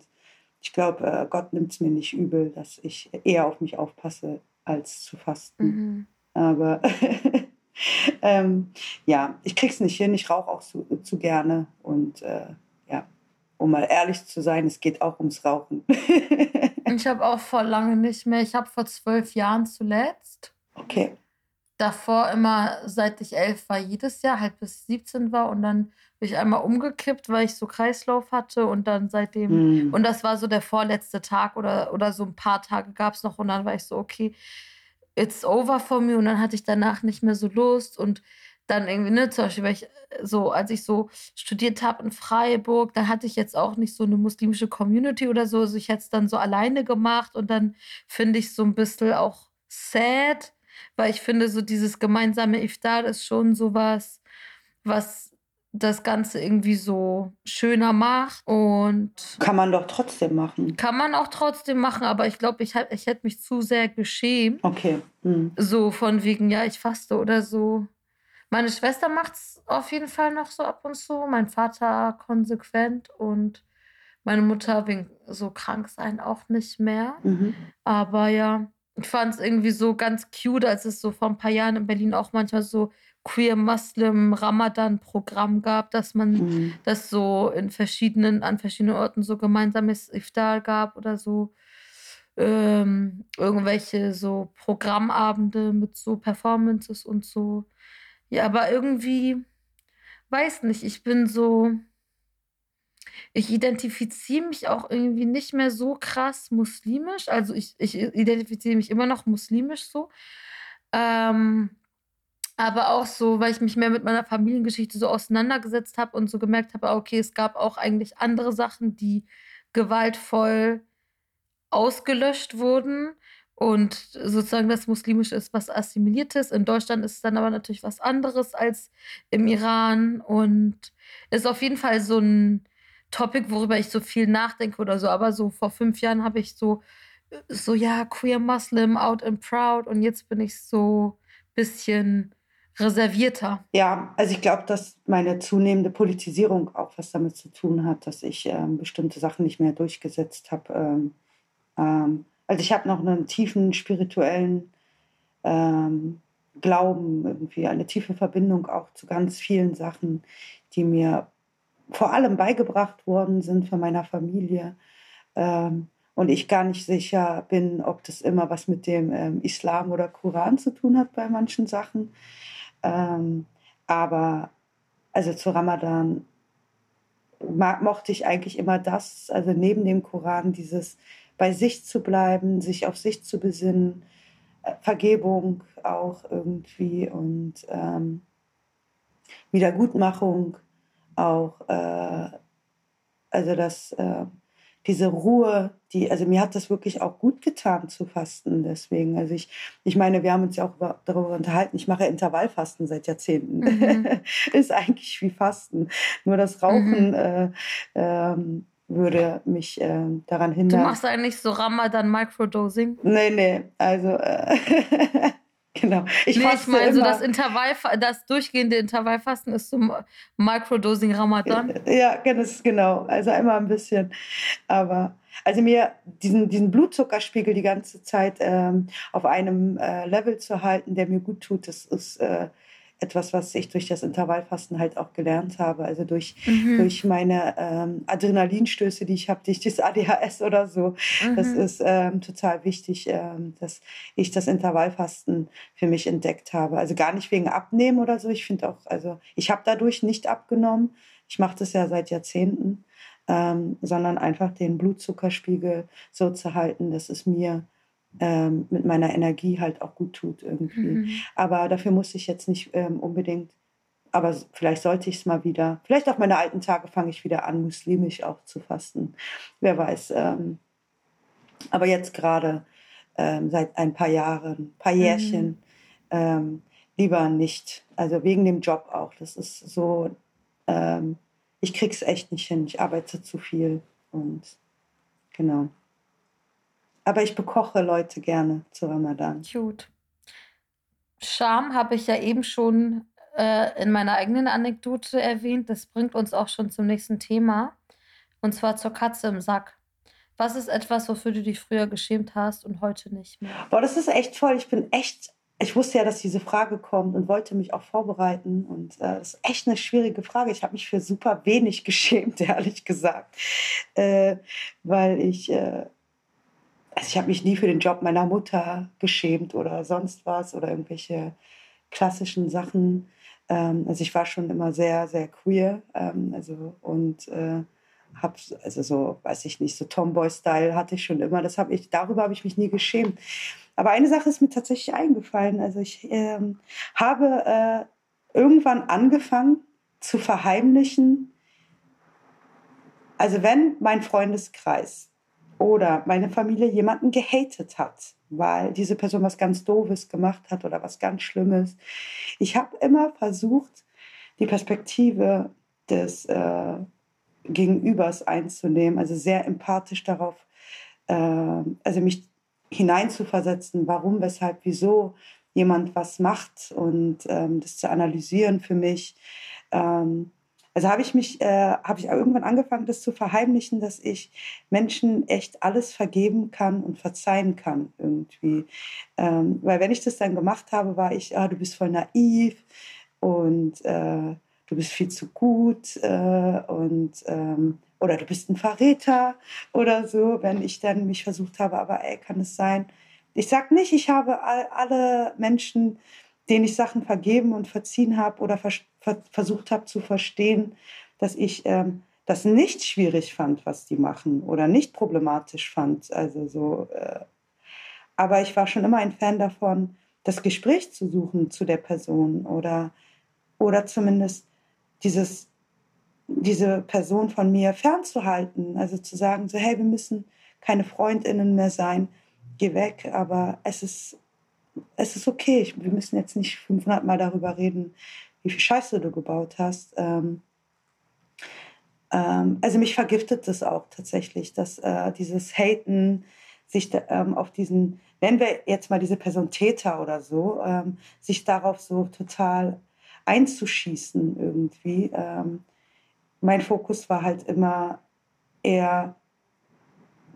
ich glaube, äh, Gott nimmt es mir nicht übel, dass ich eher auf mich aufpasse, als zu fasten. Mhm. Aber ähm, ja, ich krieg's nicht hin. Ich rauche auch zu, zu gerne. Und äh, ja, um mal ehrlich zu sein, es geht auch ums Rauchen. ich habe auch vor lange nicht mehr. Ich habe vor zwölf Jahren zuletzt. Okay davor immer, seit ich elf war, jedes Jahr, halt bis 17 war und dann bin ich einmal umgekippt, weil ich so Kreislauf hatte und dann seitdem, mm. und das war so der vorletzte Tag oder, oder so ein paar Tage gab es noch und dann war ich so, okay, it's over for me und dann hatte ich danach nicht mehr so Lust und dann irgendwie, ne, zum Beispiel, weil ich so, als ich so studiert habe in Freiburg, da hatte ich jetzt auch nicht so eine muslimische Community oder so, also ich hätte es dann so alleine gemacht und dann finde ich so ein bisschen auch sad, weil ich finde, so dieses gemeinsame Iftar ist schon sowas, was das Ganze irgendwie so schöner macht und kann man doch trotzdem machen. Kann man auch trotzdem machen, aber ich glaube, ich, ich hätte mich zu sehr geschämt. Okay. Hm. So von wegen, ja, ich faste oder so. Meine Schwester macht es auf jeden Fall noch so ab und zu, mein Vater konsequent und meine Mutter wegen so krank sein auch nicht mehr. Mhm. Aber ja, ich fand es irgendwie so ganz cute, als es so vor ein paar Jahren in Berlin auch manchmal so Queer Muslim Ramadan Programm gab, dass man mhm. das so in verschiedenen, an verschiedenen Orten so gemeinsames Iftar gab oder so ähm, irgendwelche so Programmabende mit so Performances und so. Ja, aber irgendwie, weiß nicht, ich bin so, ich identifiziere mich auch irgendwie nicht mehr so krass muslimisch. Also ich, ich identifiziere mich immer noch muslimisch so. Ähm, aber auch so, weil ich mich mehr mit meiner Familiengeschichte so auseinandergesetzt habe und so gemerkt habe, okay, es gab auch eigentlich andere Sachen, die gewaltvoll ausgelöscht wurden und sozusagen das Muslimische ist was Assimiliertes. In Deutschland ist es dann aber natürlich was anderes als im Iran und ist auf jeden Fall so ein Topic, worüber ich so viel nachdenke oder so. Aber so vor fünf Jahren habe ich so, so, ja, queer Muslim, out and proud. Und jetzt bin ich so bisschen reservierter. Ja, also ich glaube, dass meine zunehmende Politisierung auch was damit zu tun hat, dass ich ähm, bestimmte Sachen nicht mehr durchgesetzt habe. Ähm, ähm, also ich habe noch einen tiefen spirituellen ähm, Glauben, irgendwie eine tiefe Verbindung auch zu ganz vielen Sachen, die mir vor allem beigebracht worden sind von meiner Familie. Ähm, und ich gar nicht sicher bin, ob das immer was mit dem ähm, Islam oder Koran zu tun hat bei manchen Sachen. Ähm, aber also zu Ramadan mochte ich eigentlich immer das, also neben dem Koran, dieses bei sich zu bleiben, sich auf sich zu besinnen, äh, Vergebung auch irgendwie und ähm, Wiedergutmachung auch, äh, also das, äh, diese Ruhe, die, also mir hat das wirklich auch gut getan zu fasten. Deswegen, also ich, ich meine, wir haben uns ja auch über, darüber unterhalten, ich mache Intervallfasten seit Jahrzehnten. Mhm. Ist eigentlich wie Fasten. Nur das Rauchen mhm. äh, ähm, würde mich äh, daran hindern. Du machst eigentlich so Ramadan Microdosing? Nee, nee, also äh, genau. Ich, nee, ich meine, so das Intervall, das durchgehende Intervallfasten ist so Microdosing Ramadan. Ja, genau. Also einmal ein bisschen. Aber also mir diesen, diesen Blutzuckerspiegel die ganze Zeit ähm, auf einem äh, Level zu halten, der mir gut tut, das ist äh, etwas, was ich durch das Intervallfasten halt auch gelernt habe. Also durch, mhm. durch meine ähm, Adrenalinstöße, die ich habe, durch das ADHS oder so. Mhm. Das ist ähm, total wichtig, ähm, dass ich das Intervallfasten für mich entdeckt habe. Also gar nicht wegen Abnehmen oder so. Ich finde auch, also ich habe dadurch nicht abgenommen. Ich mache das ja seit Jahrzehnten. Ähm, sondern einfach den Blutzuckerspiegel so zu halten, dass es mir ähm, mit meiner Energie halt auch gut tut irgendwie. Mhm. Aber dafür muss ich jetzt nicht ähm, unbedingt, aber vielleicht sollte ich es mal wieder, vielleicht auf meine alten Tage fange ich wieder an, muslimisch auch zu fasten. Wer weiß. Ähm, aber jetzt gerade ähm, seit ein paar Jahren, ein paar mhm. Jährchen, mhm. lieber nicht. Also wegen dem Job auch. Das ist so, ähm, ich krieg's echt nicht hin. Ich arbeite zu viel und genau. Aber ich bekoche Leute gerne zu Ramadan. Cute. Scham habe ich ja eben schon äh, in meiner eigenen Anekdote erwähnt. Das bringt uns auch schon zum nächsten Thema. Und zwar zur Katze im Sack. Was ist etwas, wofür du dich früher geschämt hast und heute nicht mehr? Boah, das ist echt voll. Ich bin echt, ich wusste ja, dass diese Frage kommt und wollte mich auch vorbereiten. Und äh, das ist echt eine schwierige Frage. Ich habe mich für super wenig geschämt, ehrlich gesagt. Äh, weil ich, äh, also ich habe mich nie für den Job meiner Mutter geschämt oder sonst was oder irgendwelche klassischen Sachen. Ähm, also ich war schon immer sehr, sehr queer. Ähm, also und äh, habe also so, weiß ich nicht, so Tomboy-Style hatte ich schon immer. Das habe ich, darüber habe ich mich nie geschämt. Aber eine Sache ist mir tatsächlich eingefallen. Also ich ähm, habe äh, irgendwann angefangen zu verheimlichen. Also wenn mein Freundeskreis oder meine Familie jemanden gehatet hat, weil diese Person was ganz Doofes gemacht hat oder was ganz Schlimmes. Ich habe immer versucht, die Perspektive des äh, Gegenübers einzunehmen, also sehr empathisch darauf, äh, also mich hineinzuversetzen, warum, weshalb, wieso jemand was macht und ähm, das zu analysieren für mich. Ähm, also habe ich mich, äh, habe ich irgendwann angefangen, das zu verheimlichen, dass ich Menschen echt alles vergeben kann und verzeihen kann irgendwie. Ähm, weil wenn ich das dann gemacht habe, war ich, ah, du bist voll naiv und äh, du bist viel zu gut äh, und ähm, oder du bist ein Verräter oder so, wenn ich dann mich versucht habe, aber ey, kann es sein? Ich sage nicht, ich habe all, alle Menschen denen ich Sachen vergeben und verziehen habe oder vers versucht habe zu verstehen, dass ich ähm, das nicht schwierig fand, was die machen oder nicht problematisch fand. Also so, äh, aber ich war schon immer ein Fan davon, das Gespräch zu suchen zu der Person oder, oder zumindest dieses, diese Person von mir fernzuhalten. Also zu sagen, so, hey, wir müssen keine Freundinnen mehr sein, geh weg, aber es ist es ist okay. Ich, wir müssen jetzt nicht 500 Mal darüber reden, wie viel Scheiße du gebaut hast. Ähm, ähm, also mich vergiftet das auch tatsächlich, dass äh, dieses Haten sich ähm, auf diesen nennen wir jetzt mal diese Person Täter oder so, ähm, sich darauf so total einzuschießen irgendwie. Ähm, mein Fokus war halt immer eher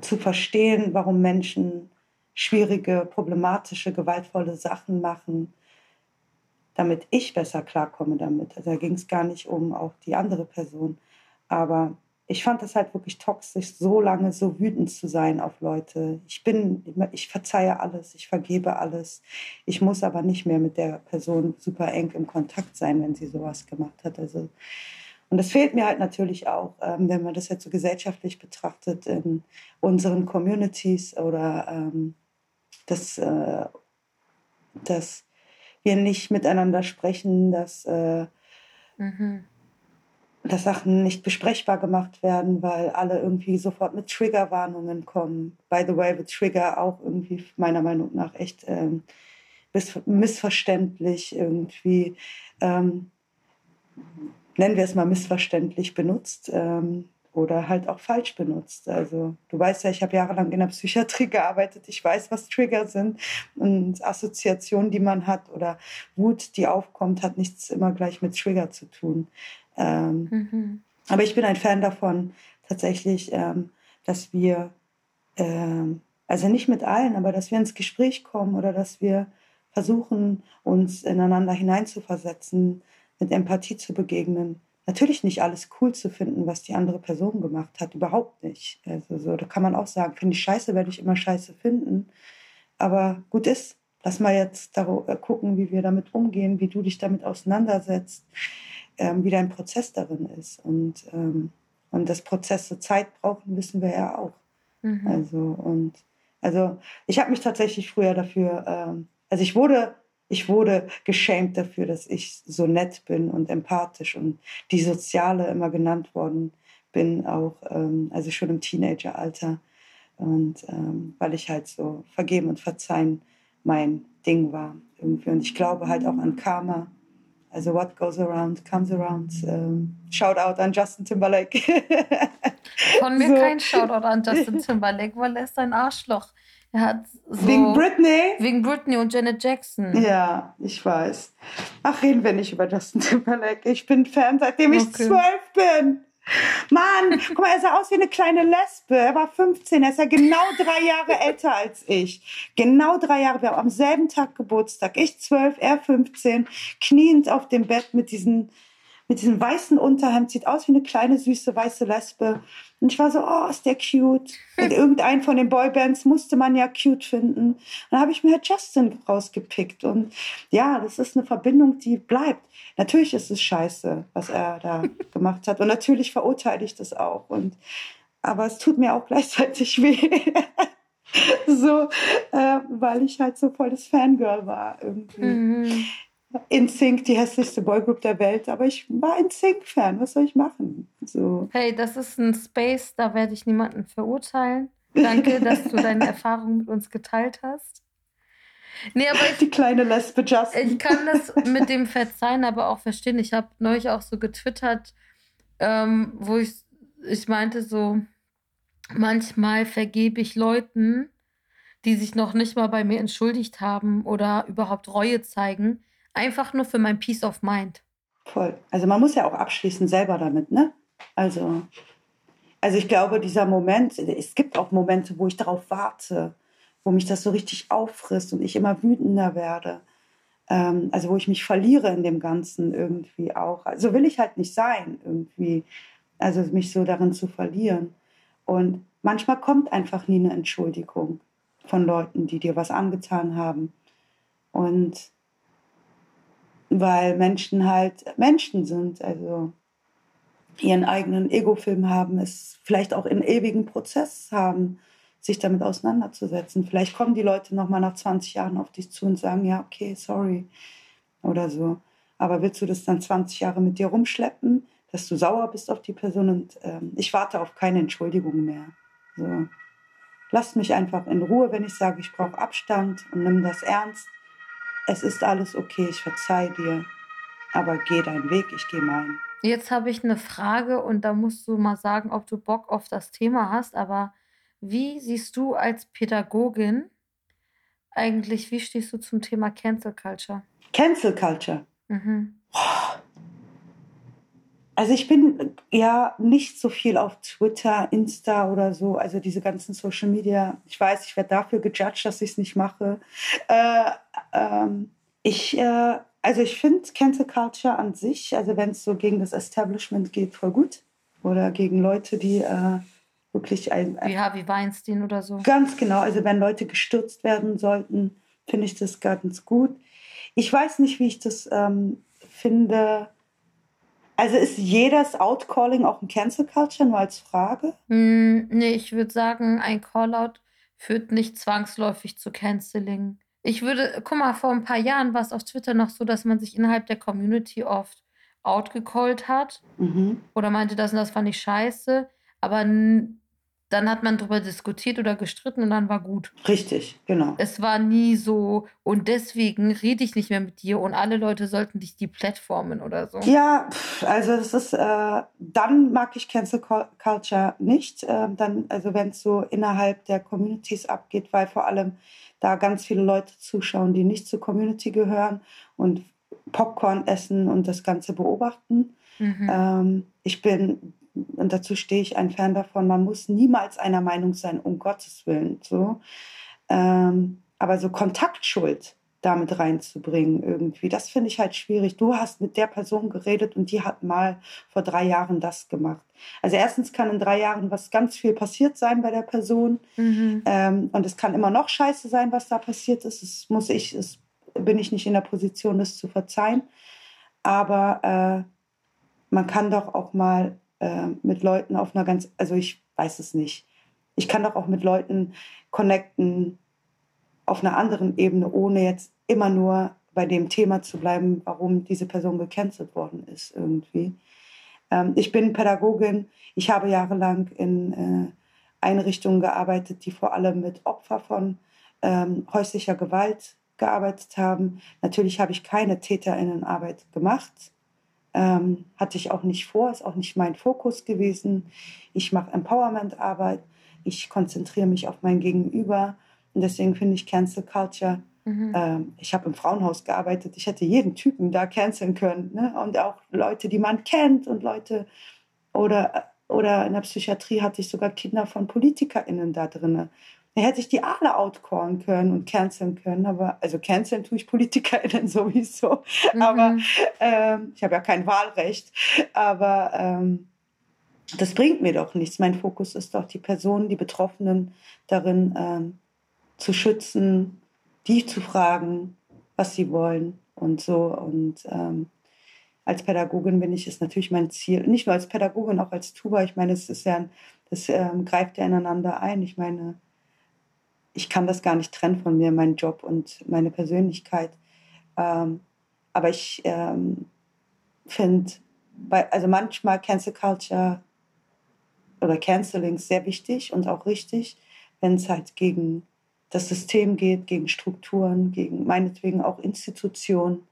zu verstehen, warum Menschen schwierige, problematische, gewaltvolle Sachen machen, damit ich besser klarkomme damit. Also da ging es gar nicht um auch die andere Person. Aber ich fand das halt wirklich toxisch, so lange so wütend zu sein auf Leute. Ich bin, ich verzeihe alles, ich vergebe alles. Ich muss aber nicht mehr mit der Person super eng im Kontakt sein, wenn sie sowas gemacht hat. Also und das fehlt mir halt natürlich auch, ähm, wenn man das jetzt so gesellschaftlich betrachtet in unseren Communities oder ähm, dass, äh, dass wir nicht miteinander sprechen, dass, äh, mhm. dass Sachen nicht besprechbar gemacht werden, weil alle irgendwie sofort mit Triggerwarnungen kommen. By the way, wird Trigger auch irgendwie meiner Meinung nach echt ähm, missverständlich irgendwie. Ähm, nennen wir es mal missverständlich benutzt ähm, oder halt auch falsch benutzt. Also du weißt ja, ich habe jahrelang in der Psychiatrie gearbeitet. Ich weiß, was Trigger sind und Assoziationen, die man hat oder Wut, die aufkommt, hat nichts immer gleich mit Trigger zu tun. Ähm, mhm. Aber ich bin ein Fan davon, tatsächlich, ähm, dass wir, ähm, also nicht mit allen, aber dass wir ins Gespräch kommen oder dass wir versuchen, uns ineinander hineinzuversetzen, mit Empathie zu begegnen. Natürlich nicht alles cool zu finden, was die andere Person gemacht hat, überhaupt nicht. Also so, da kann man auch sagen, finde ich scheiße, werde ich immer scheiße finden. Aber gut ist, lass mal jetzt äh, gucken, wie wir damit umgehen, wie du dich damit auseinandersetzt, ähm, wie dein Prozess darin ist. Und, ähm, und dass Prozesse Zeit brauchen, wissen wir ja auch. Mhm. Also, und also ich habe mich tatsächlich früher dafür, ähm, also ich wurde ich wurde geschämt dafür, dass ich so nett bin und empathisch und die Soziale immer genannt worden bin, auch ähm, also schon im Teenageralter. Und ähm, weil ich halt so vergeben und verzeihen mein Ding war irgendwie. Und ich glaube halt auch an Karma. Also what goes around comes around. Ähm, Shoutout an Justin Timberlake. Von mir so. kein Shoutout an Justin Timberlake, weil er ist ein Arschloch. Er hat so wegen Britney? Wegen Britney und Janet Jackson. Ja, ich weiß. Ach, reden wir nicht über Justin Timberlake. Ich bin Fan, seitdem ich zwölf bin. Mann, guck mal, er sah aus wie eine kleine Lesbe. Er war 15. Er ist ja genau drei Jahre älter als ich. Genau drei Jahre. Wir haben am selben Tag Geburtstag. Ich zwölf, er 15. Kniend auf dem Bett mit diesen mit diesem weißen Unterhemd, sieht aus wie eine kleine süße weiße Lesbe. Und ich war so, oh, ist der cute. Und irgendeinen von den Boybands musste man ja cute finden. Und dann habe ich mir halt Justin rausgepickt. Und ja, das ist eine Verbindung, die bleibt. Natürlich ist es scheiße, was er da gemacht hat. Und natürlich verurteile ich das auch. Und, aber es tut mir auch gleichzeitig weh. so, äh, weil ich halt so voll das Fangirl war irgendwie. Mhm. In Sync die hässlichste Boygroup der Welt, aber ich war ein Sync-Fan. Was soll ich machen? So. Hey, das ist ein Space, da werde ich niemanden verurteilen. Danke, dass du deine Erfahrungen mit uns geteilt hast. Nee, aber ich, die kleine Lesbe Justin. Ich kann das mit dem Verzeihen aber auch verstehen. Ich habe neulich auch so getwittert, ähm, wo ich, ich meinte so, manchmal vergebe ich Leuten, die sich noch nicht mal bei mir entschuldigt haben oder überhaupt Reue zeigen, Einfach nur für mein Peace of Mind. Voll. Also man muss ja auch abschließen selber damit, ne? Also, also ich glaube, dieser Moment, es gibt auch Momente, wo ich darauf warte, wo mich das so richtig auffrisst und ich immer wütender werde. Ähm, also wo ich mich verliere in dem Ganzen irgendwie auch. Also will ich halt nicht sein irgendwie. Also mich so darin zu verlieren. Und manchmal kommt einfach nie eine Entschuldigung von Leuten, die dir was angetan haben. Und weil Menschen halt Menschen sind, also ihren eigenen Ego-Film haben, es vielleicht auch in ewigen Prozess haben, sich damit auseinanderzusetzen. Vielleicht kommen die Leute noch mal nach 20 Jahren auf dich zu und sagen, ja, okay, sorry oder so. Aber willst du das dann 20 Jahre mit dir rumschleppen, dass du sauer bist auf die Person und ähm, ich warte auf keine Entschuldigung mehr. So. Lasst mich einfach in Ruhe, wenn ich sage, ich brauche Abstand und nimm das ernst es ist alles okay, ich verzeih dir, aber geh deinen Weg, ich gehe meinen. Jetzt habe ich eine Frage und da musst du mal sagen, ob du Bock auf das Thema hast, aber wie siehst du als Pädagogin eigentlich, wie stehst du zum Thema Cancel Culture? Cancel Culture. Mhm. Also ich bin ja nicht so viel auf Twitter, Insta oder so, also diese ganzen Social Media. Ich weiß, ich werde dafür gejudged, dass ich es nicht mache. Äh, ähm, ich, äh, also ich finde Cancel Culture an sich, also wenn es so gegen das Establishment geht, voll gut. Oder gegen Leute, die äh, wirklich ein, ein, Wie Harvey Weinstein oder so. Ganz genau. Also wenn Leute gestürzt werden sollten, finde ich das ganz gut. Ich weiß nicht, wie ich das ähm, finde. Also ist jedes Outcalling auch ein Cancel Culture, nur als Frage? Mm, nee, ich würde sagen, ein Callout führt nicht zwangsläufig zu Canceling. Ich würde, guck mal, vor ein paar Jahren war es auf Twitter noch so, dass man sich innerhalb der Community oft outgecallt hat mhm. oder meinte, das und das fand ich scheiße, aber dann hat man darüber diskutiert oder gestritten und dann war gut. Richtig, genau. Es war nie so, und deswegen rede ich nicht mehr mit dir und alle Leute sollten dich die Plattformen oder so. Ja, also das ist, äh, dann mag ich Cancel Culture nicht. Äh, dann, also wenn es so innerhalb der Communities abgeht, weil vor allem da ganz viele Leute zuschauen, die nicht zur Community gehören und Popcorn essen und das Ganze beobachten. Mhm. Ähm, ich bin und dazu stehe ich ein Fan davon, man muss niemals einer Meinung sein, um Gottes Willen. So. Ähm, aber so Kontaktschuld damit reinzubringen irgendwie, das finde ich halt schwierig. Du hast mit der Person geredet und die hat mal vor drei Jahren das gemacht. Also erstens kann in drei Jahren was ganz viel passiert sein bei der Person mhm. ähm, und es kann immer noch scheiße sein, was da passiert ist. Das muss ich, das bin ich nicht in der Position, das zu verzeihen. Aber äh, man kann doch auch mal äh, mit Leuten auf einer ganz, also ich weiß es nicht. Ich kann doch auch mit Leuten connecten auf einer anderen Ebene, ohne jetzt immer nur bei dem Thema zu bleiben, warum diese Person gecancelt worden ist irgendwie. Ähm, ich bin Pädagogin. Ich habe jahrelang in äh, Einrichtungen gearbeitet, die vor allem mit Opfern von ähm, häuslicher Gewalt gearbeitet haben. Natürlich habe ich keine Täterinnenarbeit gemacht. Ähm, hatte ich auch nicht vor, ist auch nicht mein Fokus gewesen. Ich mache Empowerment-Arbeit, ich konzentriere mich auf mein Gegenüber und deswegen finde ich Cancel Culture. Mhm. Ähm, ich habe im Frauenhaus gearbeitet, ich hätte jeden Typen da canceln können ne? und auch Leute, die man kennt und Leute oder, oder in der Psychiatrie hatte ich sogar Kinder von PolitikerInnen da drin. Da hätte ich die alle outcallen können und canceln können, aber also canceln tue ich PolitikerInnen sowieso. Mhm. Aber ähm, ich habe ja kein Wahlrecht. Aber ähm, das bringt mir doch nichts. Mein Fokus ist doch, die Personen, die Betroffenen darin ähm, zu schützen, die zu fragen, was sie wollen und so. Und ähm, als Pädagogin bin ich es natürlich mein Ziel, nicht nur als Pädagogin, auch als Tuba. Ich meine, es ist ja, das ähm, greift ja ineinander ein. Ich meine, ich kann das gar nicht trennen von mir, meinen Job und meine Persönlichkeit. Ähm, aber ich ähm, finde, also manchmal Cancel Culture oder Canceling sehr wichtig und auch richtig, wenn es halt gegen das System geht, gegen Strukturen, gegen meinetwegen auch Institutionen.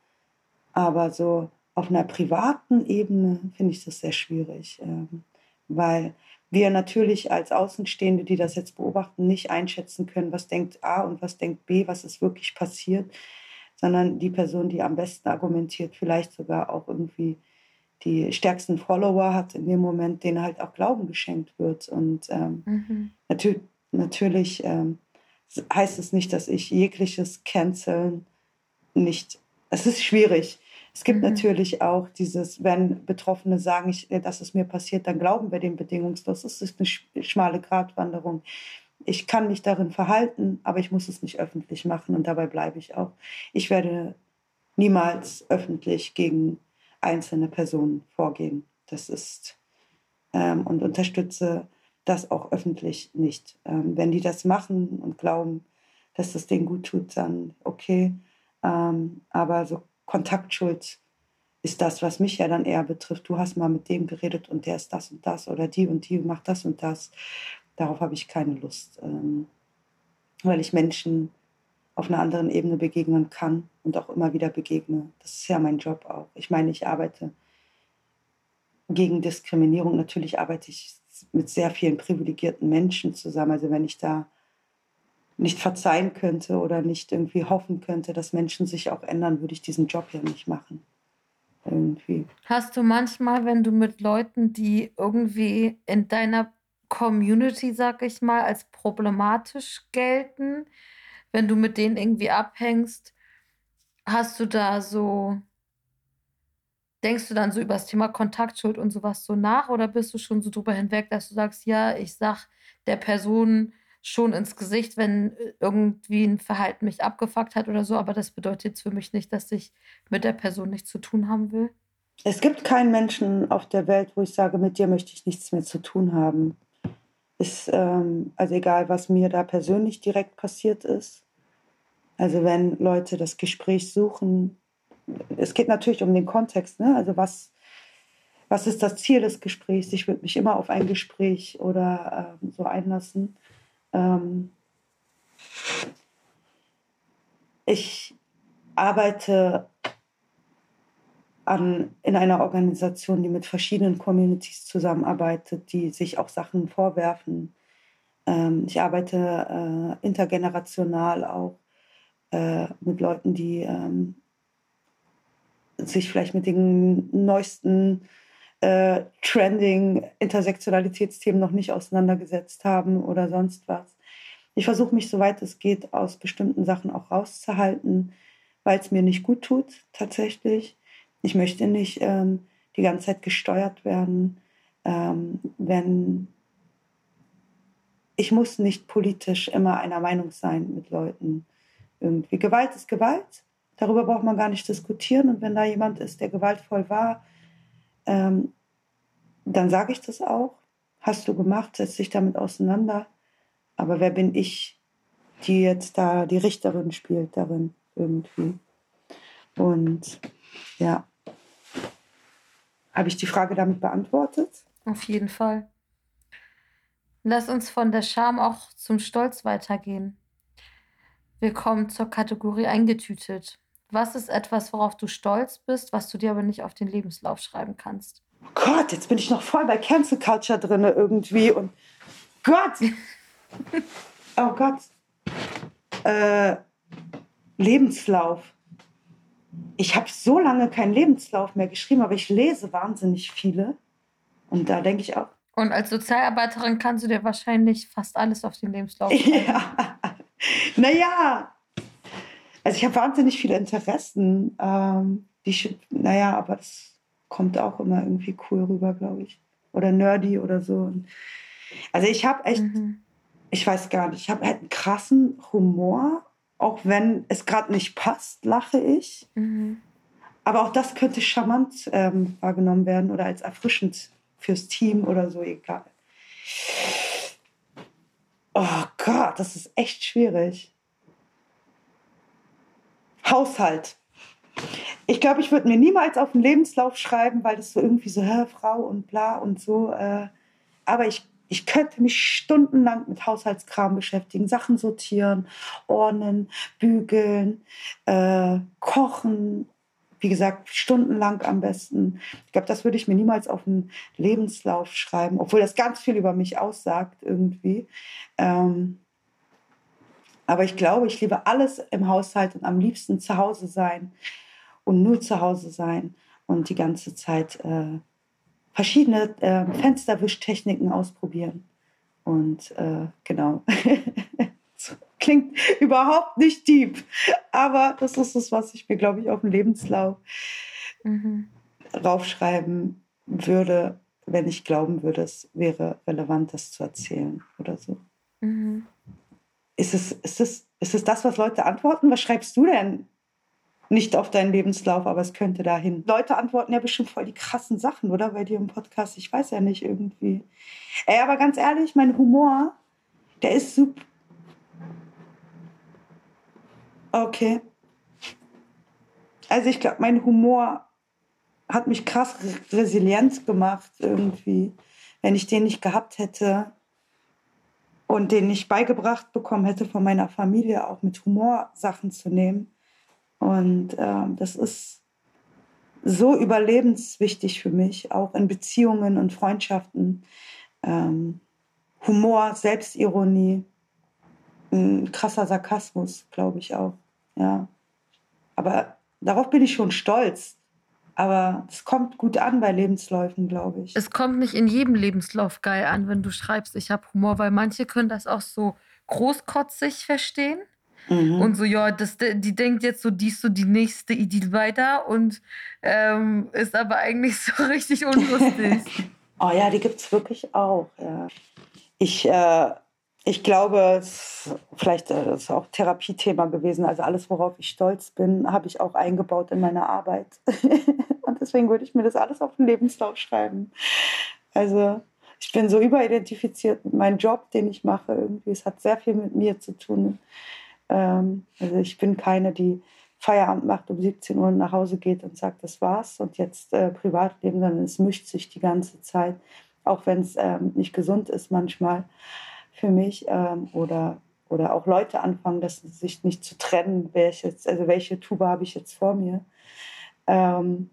Aber so auf einer privaten Ebene finde ich das sehr schwierig, ähm, weil wir natürlich als Außenstehende, die das jetzt beobachten, nicht einschätzen können, was denkt A und was denkt B, was ist wirklich passiert, sondern die Person, die am besten argumentiert, vielleicht sogar auch irgendwie die stärksten Follower hat in dem Moment, denen halt auch Glauben geschenkt wird. Und ähm, mhm. natür natürlich ähm, heißt es nicht, dass ich jegliches Canceln nicht. Es ist schwierig. Es gibt mhm. natürlich auch dieses, wenn Betroffene sagen, ich, dass es mir passiert, dann glauben wir dem bedingungslos. Es ist eine schmale Gratwanderung. Ich kann mich darin verhalten, aber ich muss es nicht öffentlich machen und dabei bleibe ich auch. Ich werde niemals öffentlich gegen einzelne Personen vorgehen. Das ist ähm, und unterstütze das auch öffentlich nicht. Ähm, wenn die das machen und glauben, dass das denen gut tut, dann okay. Ähm, aber so Kontaktschuld ist das, was mich ja dann eher betrifft. Du hast mal mit dem geredet und der ist das und das oder die und die macht das und das. Darauf habe ich keine Lust, ähm, weil ich Menschen auf einer anderen Ebene begegnen kann und auch immer wieder begegne. Das ist ja mein Job auch. Ich meine, ich arbeite gegen Diskriminierung. Natürlich arbeite ich mit sehr vielen privilegierten Menschen zusammen. Also wenn ich da nicht verzeihen könnte oder nicht irgendwie hoffen könnte, dass Menschen sich auch ändern, würde ich diesen Job ja nicht machen. Irgendwie. Hast du manchmal, wenn du mit Leuten, die irgendwie in deiner Community, sag ich mal, als problematisch gelten, wenn du mit denen irgendwie abhängst, hast du da so, denkst du dann so über das Thema Kontaktschuld und sowas so nach oder bist du schon so drüber hinweg, dass du sagst, ja, ich sag der Person schon ins Gesicht, wenn äh, irgendwie ein Verhalten mich abgefuckt hat oder so, aber das bedeutet jetzt für mich nicht, dass ich mit der Person nichts zu tun haben will. Es gibt keinen Menschen auf der Welt, wo ich sage, mit dir möchte ich nichts mehr zu tun haben. Ist, ähm, also egal, was mir da persönlich direkt passiert ist. Also wenn Leute das Gespräch suchen, es geht natürlich um den Kontext, ne? Also was, was ist das Ziel des Gesprächs? Ich würde mich immer auf ein Gespräch oder ähm, so einlassen. Ähm, ich arbeite an, in einer Organisation, die mit verschiedenen Communities zusammenarbeitet, die sich auch Sachen vorwerfen. Ähm, ich arbeite äh, intergenerational auch äh, mit Leuten, die ähm, sich vielleicht mit den neuesten äh, trending Intersektionalitätsthemen noch nicht auseinandergesetzt haben oder sonst was. Ich versuche mich, soweit es geht, aus bestimmten Sachen auch rauszuhalten, weil es mir nicht gut tut, tatsächlich. Ich möchte nicht ähm, die ganze Zeit gesteuert werden, ähm, wenn ich muss nicht politisch immer einer Meinung sein mit Leuten. Irgendwie Gewalt ist Gewalt. Darüber braucht man gar nicht diskutieren. Und wenn da jemand ist, der gewaltvoll war, ähm, dann sage ich das auch. Hast du gemacht, setz dich damit auseinander. Aber wer bin ich, die jetzt da die Richterin spielt darin irgendwie? Und ja, habe ich die Frage damit beantwortet? Auf jeden Fall. Lass uns von der Scham auch zum Stolz weitergehen. Wir kommen zur Kategorie eingetütet. Was ist etwas, worauf du stolz bist, was du dir aber nicht auf den Lebenslauf schreiben kannst? Oh Gott, jetzt bin ich noch voll bei Cancel Culture drin irgendwie und Gott! oh Gott. Äh, Lebenslauf. Ich habe so lange keinen Lebenslauf mehr geschrieben, aber ich lese wahnsinnig viele. Und da denke ich auch. Und als Sozialarbeiterin kannst du dir wahrscheinlich fast alles auf den Lebenslauf schreiben. Ja. naja, also ich habe wahnsinnig viele Interessen. Ähm, die, naja, aber das kommt auch immer irgendwie cool rüber, glaube ich. Oder nerdy oder so. Also ich habe echt, mhm. ich weiß gar nicht, ich habe halt einen krassen Humor. Auch wenn es gerade nicht passt, lache ich. Mhm. Aber auch das könnte charmant ähm, wahrgenommen werden oder als erfrischend fürs Team oder so, egal. Oh Gott, das ist echt schwierig. Haushalt. Ich glaube, ich würde mir niemals auf den Lebenslauf schreiben, weil das so irgendwie so, hä, Frau und bla und so. Äh, aber ich, ich könnte mich stundenlang mit Haushaltskram beschäftigen, Sachen sortieren, ordnen, bügeln, äh, kochen. Wie gesagt, stundenlang am besten. Ich glaube, das würde ich mir niemals auf den Lebenslauf schreiben, obwohl das ganz viel über mich aussagt irgendwie. Ähm, aber ich glaube, ich liebe alles im Haushalt und am liebsten zu Hause sein und nur zu Hause sein und die ganze Zeit äh, verschiedene äh, Fensterwischtechniken ausprobieren. Und äh, genau. Klingt überhaupt nicht deep, aber das ist das, was ich mir, glaube ich, auf dem Lebenslauf mhm. raufschreiben würde, wenn ich glauben würde, es wäre relevant, das zu erzählen oder so. Mhm. Ist es, ist, es, ist es das, was Leute antworten? Was schreibst du denn? Nicht auf deinen Lebenslauf, aber es könnte dahin. Leute antworten ja bestimmt voll die krassen Sachen, oder? Bei dir im Podcast. Ich weiß ja nicht irgendwie. Ey, aber ganz ehrlich, mein Humor, der ist super. Okay. Also ich glaube, mein Humor hat mich krass resilient gemacht irgendwie. Wenn ich den nicht gehabt hätte, und den ich beigebracht bekommen hätte von meiner Familie, auch mit Humor Sachen zu nehmen. Und äh, das ist so überlebenswichtig für mich, auch in Beziehungen und Freundschaften. Ähm, Humor, Selbstironie. ein krasser Sarkasmus, glaube ich auch. Ja. Aber darauf bin ich schon stolz. Aber es kommt gut an bei Lebensläufen, glaube ich. Es kommt nicht in jedem Lebenslauf geil an, wenn du schreibst, ich habe Humor, weil manche können das auch so großkotzig verstehen. Mhm. Und so, ja, das, die denkt jetzt so, die ist so die nächste Idyll weiter und ähm, ist aber eigentlich so richtig unlustig. oh ja, die gibt es wirklich auch, ja. Ich, äh, ich glaube, es vielleicht äh, das ist auch Therapiethema gewesen. Also alles, worauf ich stolz bin, habe ich auch eingebaut in meine Arbeit. und deswegen würde ich mir das alles auf den Lebenslauf schreiben. Also ich bin so überidentifiziert mit meinem Job, den ich mache. Irgendwie, es hat sehr viel mit mir zu tun. Ähm, also ich bin keine, die Feierabend macht um 17 Uhr nach Hause geht und sagt, das war's und jetzt äh, Privatleben, sondern es mischt sich die ganze Zeit, auch wenn es ähm, nicht gesund ist manchmal für mich ähm, oder oder auch Leute anfangen, das sich nicht zu trennen, welche, also welche Tuba habe ich jetzt vor mir. Ähm,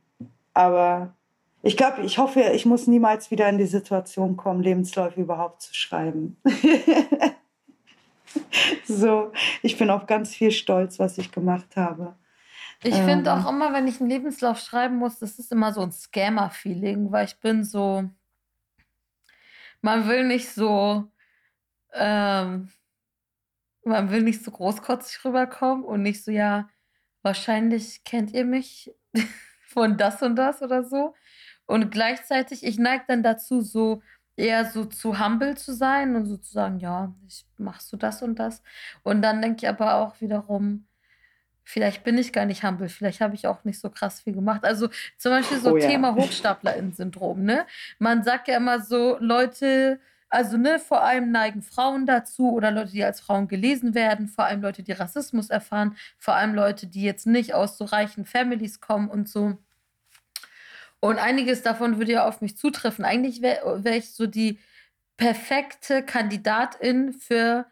aber ich glaube, ich hoffe, ich muss niemals wieder in die Situation kommen, Lebensläufe überhaupt zu schreiben. so, ich bin auf ganz viel stolz, was ich gemacht habe. Ich ähm, finde auch immer, wenn ich einen Lebenslauf schreiben muss, das ist immer so ein Scammer-Feeling, weil ich bin so, man will nicht so, ähm, man will nicht so großkotzig rüberkommen und nicht so, ja, wahrscheinlich kennt ihr mich von das und das oder so. Und gleichzeitig, ich neige dann dazu, so eher so zu humble zu sein und so zu sagen, ja, ich machst du das und das. Und dann denke ich aber auch wiederum, vielleicht bin ich gar nicht humble, vielleicht habe ich auch nicht so krass viel gemacht. Also zum Beispiel so oh, Thema ja. Hochstapler-Syndrom, ne? Man sagt ja immer so, Leute, also ne, vor allem neigen Frauen dazu oder Leute, die als Frauen gelesen werden, vor allem Leute, die Rassismus erfahren, vor allem Leute, die jetzt nicht aus so reichen Families kommen und so. Und einiges davon würde ja auf mich zutreffen. Eigentlich wäre wär ich so die perfekte Kandidatin für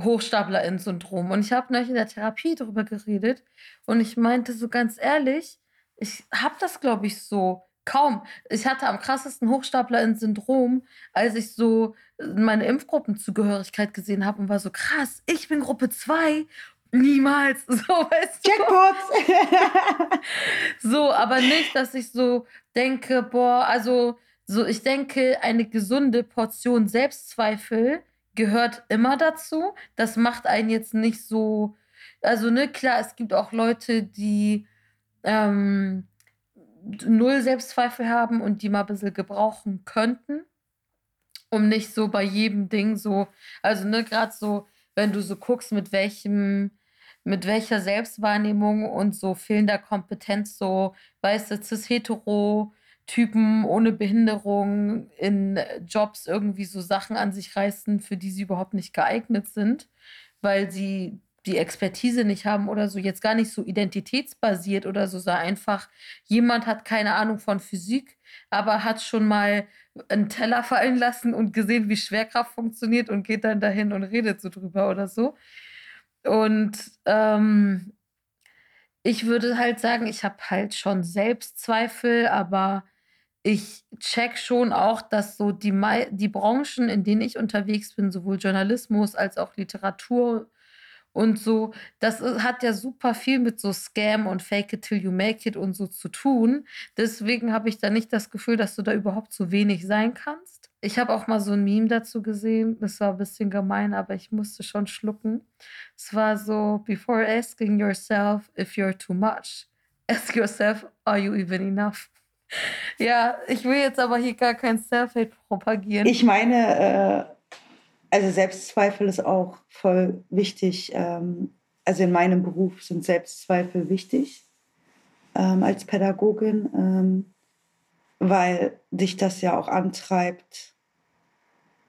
Hochstaplerin-Syndrom. Und ich habe neulich in der Therapie darüber geredet und ich meinte so ganz ehrlich, ich habe das, glaube ich, so kaum. Ich hatte am krassesten Hochstaplerin-Syndrom, als ich so meine Impfgruppenzugehörigkeit gesehen habe und war so krass, ich bin Gruppe 2 Niemals. So, weißt du? Jackpot! so, aber nicht, dass ich so denke, boah, also so, ich denke, eine gesunde Portion Selbstzweifel gehört immer dazu. Das macht einen jetzt nicht so. Also, ne, klar, es gibt auch Leute, die ähm, null Selbstzweifel haben und die mal ein bisschen gebrauchen könnten, um nicht so bei jedem Ding so, also ne, gerade so, wenn du so guckst, mit welchem mit welcher Selbstwahrnehmung und so fehlender Kompetenz so, weißt du, cis-hetero Typen ohne Behinderung in Jobs irgendwie so Sachen an sich reißen, für die sie überhaupt nicht geeignet sind, weil sie die Expertise nicht haben oder so, jetzt gar nicht so identitätsbasiert oder so, sondern einfach jemand hat keine Ahnung von Physik, aber hat schon mal einen Teller fallen lassen und gesehen, wie Schwerkraft funktioniert und geht dann dahin und redet so drüber oder so. Und ähm, ich würde halt sagen, ich habe halt schon Selbstzweifel, aber ich check schon auch, dass so die, die Branchen, in denen ich unterwegs bin, sowohl Journalismus als auch Literatur und so, das hat ja super viel mit so Scam und Fake it till you make it und so zu tun. Deswegen habe ich da nicht das Gefühl, dass du da überhaupt so wenig sein kannst. Ich habe auch mal so ein Meme dazu gesehen. Das war ein bisschen gemein, aber ich musste schon schlucken. Es war so, before asking yourself if you're too much, ask yourself, are you even enough? Ja, ich will jetzt aber hier gar kein Self-Hate propagieren. Ich meine, äh, also Selbstzweifel ist auch voll wichtig. Ähm, also in meinem Beruf sind Selbstzweifel wichtig ähm, als Pädagogin, ähm, weil dich das ja auch antreibt,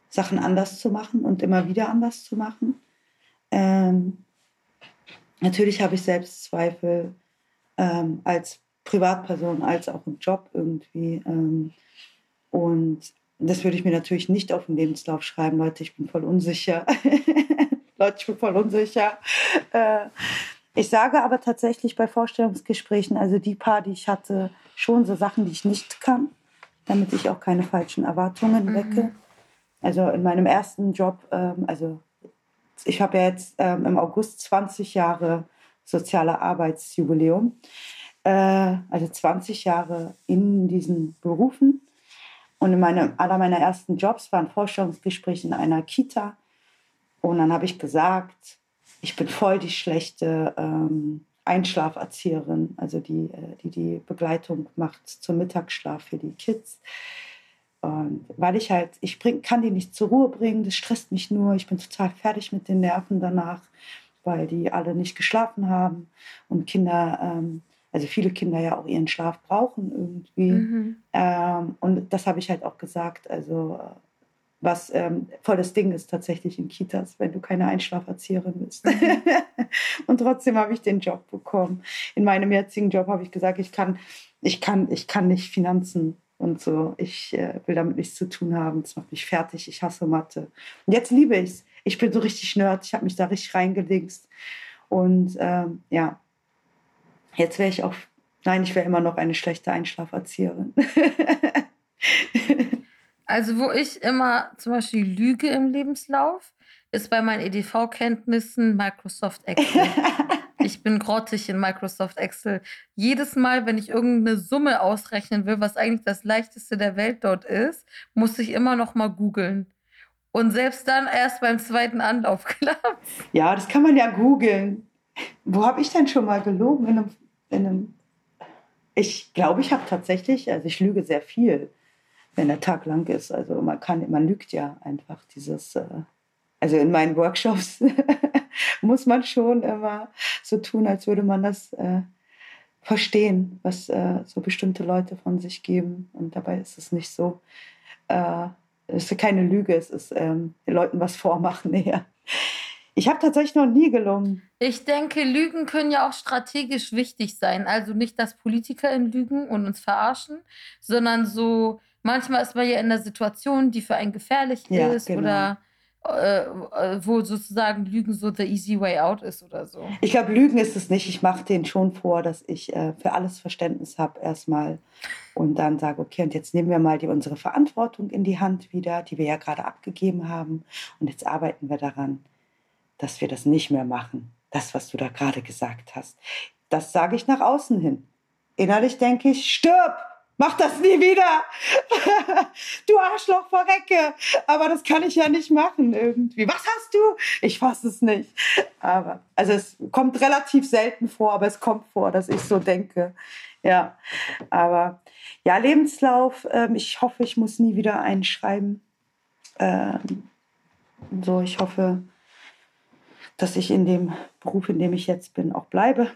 Sachen anders zu machen und immer wieder anders zu machen. Natürlich habe ich Selbstzweifel als Privatperson, als auch im Job irgendwie. Und das würde ich mir natürlich nicht auf den Lebenslauf schreiben, Leute, ich bin voll unsicher. Leute, ich bin voll unsicher. Äh, ich sage aber tatsächlich bei Vorstellungsgesprächen, also die paar, die ich hatte, schon so Sachen, die ich nicht kann, damit ich auch keine falschen Erwartungen wecke. Mhm. Also in meinem ersten Job, ähm, also ich habe ja jetzt ähm, im August 20 Jahre soziale Arbeitsjubiläum. Äh, also 20 Jahre in diesen Berufen. Und in meine, einer meiner ersten Jobs war ein Vorstellungsgespräch in einer Kita. Und dann habe ich gesagt, ich bin voll die schlechte ähm, Einschlaferzieherin, also die, äh, die die Begleitung macht zum Mittagsschlaf für die Kids. Und weil ich halt, ich bring, kann die nicht zur Ruhe bringen, das stresst mich nur, ich bin total fertig mit den Nerven danach, weil die alle nicht geschlafen haben und Kinder, ähm, also viele Kinder ja auch ihren Schlaf brauchen irgendwie. Mhm. Ähm, und das habe ich halt auch gesagt, also was ähm, voll das Ding ist tatsächlich in Kitas, wenn du keine Einschlaferzieherin bist. Mhm. und trotzdem habe ich den Job bekommen. In meinem jetzigen Job habe ich gesagt, ich kann, ich kann, ich kann nicht Finanzen und so. Ich äh, will damit nichts zu tun haben. Das macht mich fertig. Ich hasse Mathe. Und jetzt liebe ich es. Ich bin so richtig nerd. Ich habe mich da richtig reingelingst. Und ähm, ja, jetzt wäre ich auch, nein, ich wäre immer noch eine schlechte Einschlaferzieherin. Also, wo ich immer zum Beispiel lüge im Lebenslauf, ist bei meinen EDV-Kenntnissen Microsoft Excel. ich bin grottig in Microsoft Excel. Jedes Mal, wenn ich irgendeine Summe ausrechnen will, was eigentlich das leichteste der Welt dort ist, muss ich immer noch mal googeln. Und selbst dann erst beim zweiten Anlauf klappt. Ja, das kann man ja googeln. Wo habe ich denn schon mal gelogen? In einem, in einem ich glaube, ich habe tatsächlich, also ich lüge sehr viel wenn der Tag lang ist. Also man kann, man lügt ja einfach dieses, äh, also in meinen Workshops muss man schon immer so tun, als würde man das äh, verstehen, was äh, so bestimmte Leute von sich geben. Und dabei ist es nicht so. Äh, es ist keine Lüge, es ist ähm, Leuten was vormachen eher. Ich habe tatsächlich noch nie gelungen. Ich denke, Lügen können ja auch strategisch wichtig sein. Also nicht, dass Politiker in Lügen und uns verarschen, sondern so manchmal ist man ja in einer Situation, die für einen gefährlich ja, ist genau. oder äh, äh, wo sozusagen Lügen so the easy way out ist oder so. Ich glaube, Lügen ist es nicht. Ich mache denen schon vor, dass ich äh, für alles Verständnis habe erstmal und dann sage, okay, und jetzt nehmen wir mal die, unsere Verantwortung in die Hand wieder, die wir ja gerade abgegeben haben und jetzt arbeiten wir daran, dass wir das nicht mehr machen. Das, was du da gerade gesagt hast. Das sage ich nach außen hin. Innerlich denke ich, stirb! Mach das nie wieder. du Arschloch, verrecke. Aber das kann ich ja nicht machen irgendwie. Was hast du? Ich fasse es nicht. Aber, also es kommt relativ selten vor, aber es kommt vor, dass ich so denke. Ja. Aber ja, Lebenslauf. Ähm, ich hoffe, ich muss nie wieder einschreiben. Ähm, so, ich hoffe, dass ich in dem Beruf, in dem ich jetzt bin, auch bleibe.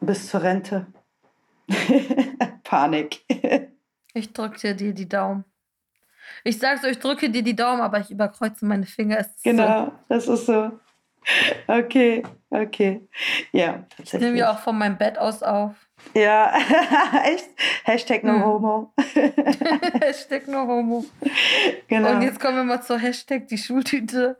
Bis zur Rente. Panik. ich drücke dir die Daumen. Ich sage so, ich drücke dir die Daumen, aber ich überkreuze meine Finger. genau, so. das ist so. Okay, okay. Ja, Ich nehme ja auch von meinem Bett aus auf. Ja, echt? Hashtag no hm. homo. Hashtag no homo. Genau. Und jetzt kommen wir mal zur Hashtag die Schultüte.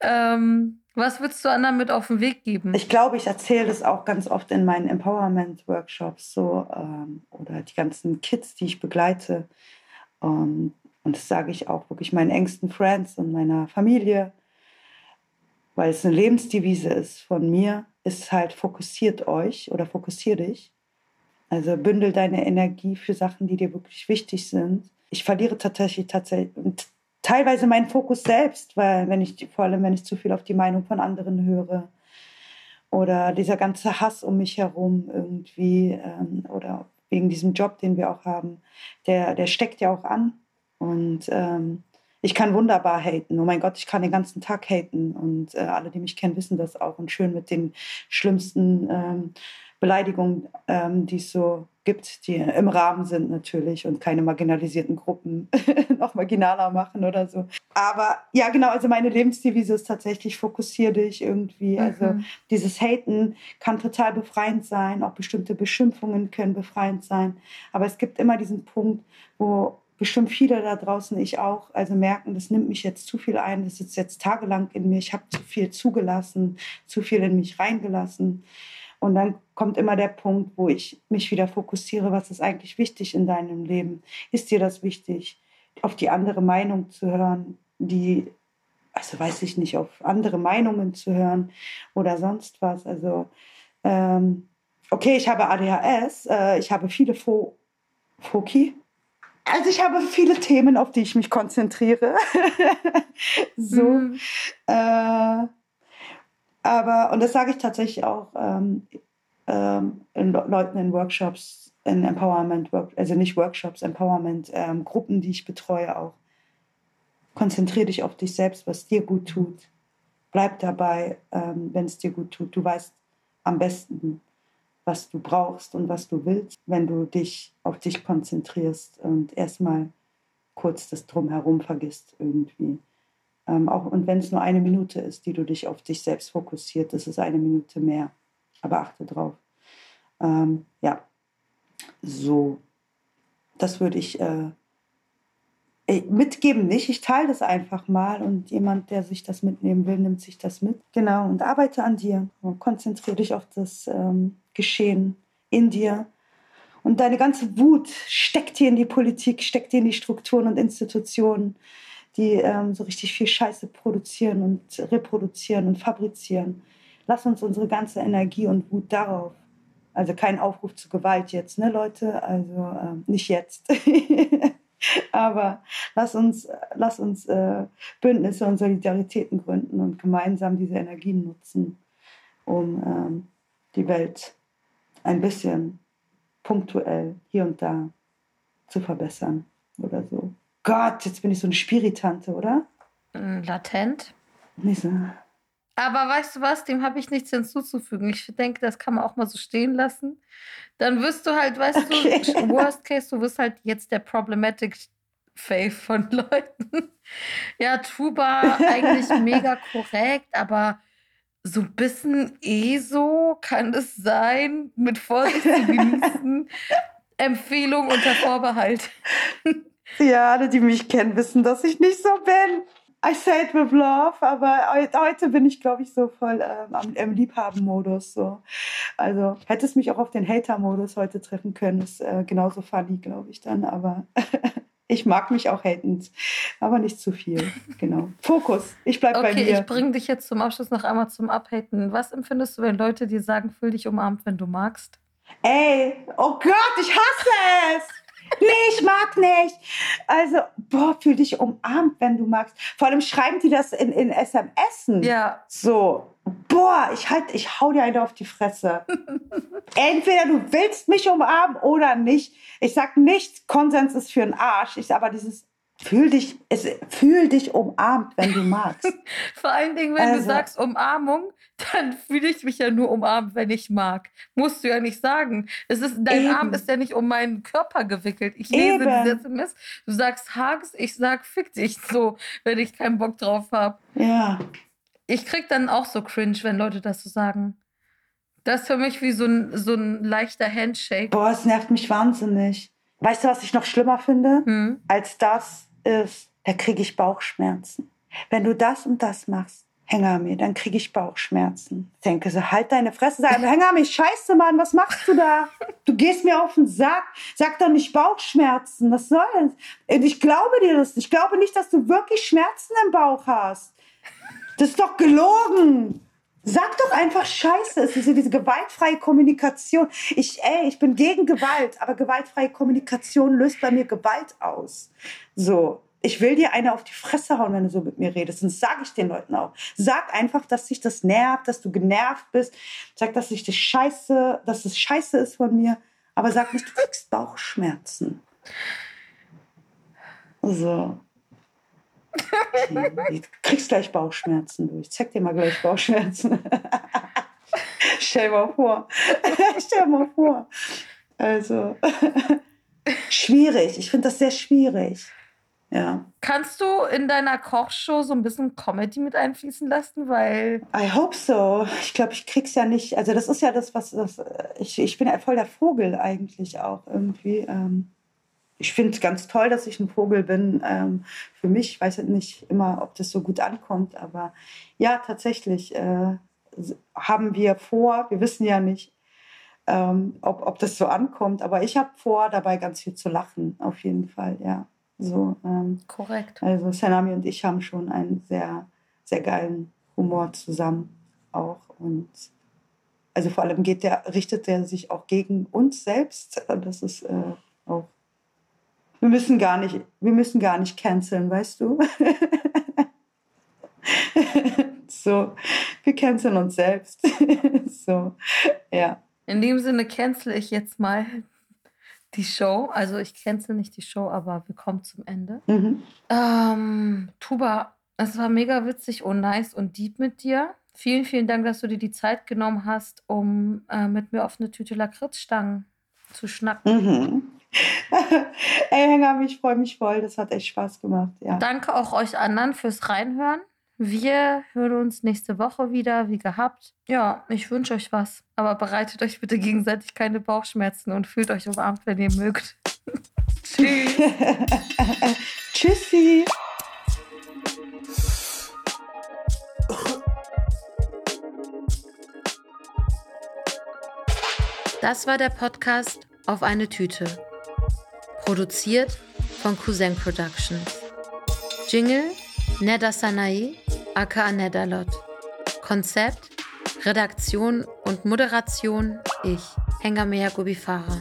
Ähm, was würdest du anderen mit auf den Weg geben? Ich glaube, ich erzähle das auch ganz oft in meinen Empowerment-Workshops so ähm, oder die ganzen Kids, die ich begleite. Ähm, und das sage ich auch wirklich meinen engsten Friends und meiner Familie, weil es eine Lebensdevise ist von mir, ist halt fokussiert euch oder fokussier dich. Also bündel deine Energie für Sachen, die dir wirklich wichtig sind. Ich verliere tatsächlich, tatsächlich teilweise meinen Fokus selbst, weil wenn ich vor allem wenn ich zu viel auf die Meinung von anderen höre oder dieser ganze Hass um mich herum irgendwie ähm, oder wegen diesem Job, den wir auch haben, der, der steckt ja auch an. Und ähm, ich kann wunderbar haten. Oh mein Gott, ich kann den ganzen Tag haten. Und äh, alle, die mich kennen, wissen das auch. Und schön mit den schlimmsten ähm, Beleidigungen, ähm, die es so gibt, die im Rahmen sind natürlich und keine marginalisierten Gruppen noch marginaler machen oder so. Aber ja, genau, also meine Lebensdevise ist tatsächlich, fokussiere dich irgendwie. Also mhm. Also dieses Haten kann total befreiend sein, auch bestimmte Beschimpfungen können befreiend sein. Aber es gibt immer diesen Punkt, wo bestimmt viele da draußen, ich auch, also merken, das nimmt mich jetzt zu viel ein, das sitzt jetzt tagelang in mir, ich habe zu viel zugelassen, zu viel in mich reingelassen. Und dann kommt immer der Punkt, wo ich mich wieder fokussiere, was ist eigentlich wichtig in deinem Leben? Ist dir das wichtig, auf die andere Meinung zu hören, die also weiß ich nicht, auf andere Meinungen zu hören oder sonst was. Also, ähm, okay, ich habe ADHS, äh, ich habe viele Fo Foki. Also ich habe viele Themen, auf die ich mich konzentriere. so. Mhm. Äh, aber, und das sage ich tatsächlich auch ähm, ähm, in Leuten in Workshops, in Empowerment, also nicht Workshops, Empowerment, ähm, Gruppen, die ich betreue auch. Konzentriere dich auf dich selbst, was dir gut tut. Bleib dabei, ähm, wenn es dir gut tut. Du weißt am besten, was du brauchst und was du willst, wenn du dich auf dich konzentrierst und erstmal kurz das Drumherum vergisst irgendwie. Ähm, auch, und wenn es nur eine Minute ist, die du dich auf dich selbst fokussiert, das ist eine Minute mehr. Aber achte drauf. Ähm, ja, so. Das würde ich äh, mitgeben nicht. Ich teile das einfach mal und jemand, der sich das mitnehmen will, nimmt sich das mit. Genau, und arbeite an dir. Konzentriere dich auf das ähm, Geschehen in dir. Und deine ganze Wut steckt dir in die Politik, steckt dir in die Strukturen und Institutionen, die ähm, so richtig viel Scheiße produzieren und reproduzieren und fabrizieren. Lass uns unsere ganze Energie und Wut darauf. Also kein Aufruf zur Gewalt jetzt, ne Leute? Also ähm, nicht jetzt. Aber lass uns, lass uns äh, Bündnisse und Solidaritäten gründen und gemeinsam diese Energien nutzen, um ähm, die Welt ein bisschen punktuell hier und da zu verbessern oder so. Gott, jetzt bin ich so eine Spiritante, oder? Hm, latent. Nicht so. Aber weißt du was, dem habe ich nichts hinzuzufügen. Ich denke, das kann man auch mal so stehen lassen. Dann wirst du halt, weißt okay. du, worst case, du wirst halt jetzt der problematic Fave von Leuten. Ja, Tuba eigentlich mega korrekt, aber so ein bisschen eh so kann es sein, mit Vorsicht zu genießen. Empfehlung unter Vorbehalt. Ja, alle, die mich kennen, wissen, dass ich nicht so bin. I say it with love, aber heute bin ich, glaube ich, so voll ähm, im Liebhaben-Modus. So. Also hättest mich auch auf den Hater-Modus heute treffen können, ist äh, genauso funny, glaube ich dann. Aber ich mag mich auch hatend, aber nicht zu viel. Genau. Fokus. Ich bleibe okay, bei mir. Okay, ich bringe dich jetzt zum Abschluss noch einmal zum Abhaten. Was empfindest du, wenn Leute dir sagen, fühl dich umarmt, wenn du magst? Ey, oh Gott, ich hasse es! Nee, ich mag nicht. Also, boah, fühl dich umarmt, wenn du magst. Vor allem schreiben die das in, in SMS. Ja. So, boah, ich halt, ich hau dir eine auf die Fresse. Entweder du willst mich umarmen oder nicht. Ich sag nicht, Konsens ist für einen Arsch. Ich, aber dieses Fühl dich, es, fühl dich umarmt, wenn du magst. Vor allen Dingen, wenn also, du sagst Umarmung, dann fühle ich mich ja nur umarmt, wenn ich mag. Musst du ja nicht sagen. Es ist, dein eben. Arm ist ja nicht um meinen Körper gewickelt. Ich lese eben. die SMS. Du sagst Hags, ich sag fick dich so, wenn ich keinen Bock drauf habe. Ja. Ich krieg dann auch so cringe, wenn Leute das so sagen. Das ist für mich wie so ein, so ein leichter Handshake. Boah, es nervt mich wahnsinnig. Weißt du, was ich noch schlimmer finde hm. als das? Ist, da kriege ich Bauchschmerzen. Wenn du das und das machst, Hänger dann kriege ich Bauchschmerzen. Ich denke so, halt deine Fresse, sag, Hänger scheiße, Mann, was machst du da? Du gehst mir auf den Sack, sag doch nicht Bauchschmerzen, was soll das? Ich glaube dir das, ich glaube nicht, dass du wirklich Schmerzen im Bauch hast. Das ist doch gelogen. Sag doch einfach Scheiße. Es ist diese gewaltfreie Kommunikation. Ich, ey, ich bin gegen Gewalt, aber gewaltfreie Kommunikation löst bei mir Gewalt aus. So. Ich will dir eine auf die Fresse hauen, wenn du so mit mir redest. Und sage ich den Leuten auch. Sag einfach, dass dich das nervt, dass du genervt bist. Sag, dass ich das scheiße, dass es scheiße ist von mir. Aber sag nicht, du kriegst Bauchschmerzen. So. Du kriegst gleich Bauchschmerzen. Du. Ich zeig dir mal gleich Bauchschmerzen. Stell mal vor. Stell mal vor. Also, schwierig. Ich finde das sehr schwierig. Ja. Kannst du in deiner Kochshow so ein bisschen Comedy mit einfließen lassen? Weil. I hope so. Ich glaube, ich krieg's ja nicht. Also, das ist ja das, was. Das, ich, ich bin ja voll der Vogel eigentlich auch irgendwie. Ähm, ich finde es ganz toll, dass ich ein Vogel bin. Ähm, für mich, ich weiß nicht immer, ob das so gut ankommt, aber ja, tatsächlich äh, haben wir vor, wir wissen ja nicht, ähm, ob, ob das so ankommt, aber ich habe vor, dabei ganz viel zu lachen, auf jeden Fall, ja. So, ähm, Korrekt. Also Sanami und ich haben schon ein sehr sehr geilen Humor zusammen auch. Und also vor allem geht der, richtet er sich auch gegen uns selbst. Das ist äh, auch. Wir müssen gar nicht, wir müssen gar nicht canceln, weißt du? so, wir canceln uns selbst. so, ja. In dem Sinne cancel ich jetzt mal die Show. Also ich cancel nicht die Show, aber wir kommen zum Ende. Mhm. Ähm, Tuba, es war mega witzig und nice und deep mit dir. Vielen, vielen Dank, dass du dir die Zeit genommen hast, um äh, mit mir auf eine Tüte Lakritzstangen zu schnacken. Mhm. Ey, Hänger, ich freue mich voll. Das hat echt Spaß gemacht. Ja. Danke auch euch anderen fürs Reinhören. Wir hören uns nächste Woche wieder, wie gehabt. Ja, ich wünsche euch was. Aber bereitet euch bitte gegenseitig keine Bauchschmerzen und fühlt euch umarmt, wenn ihr mögt. Tschüss. Tschüssi. Das war der Podcast Auf eine Tüte. Produziert von Cousin Productions. Jingle Neda Sanae, aka Nedalot. Konzept, Redaktion und Moderation ich, Hengamea Gubifara.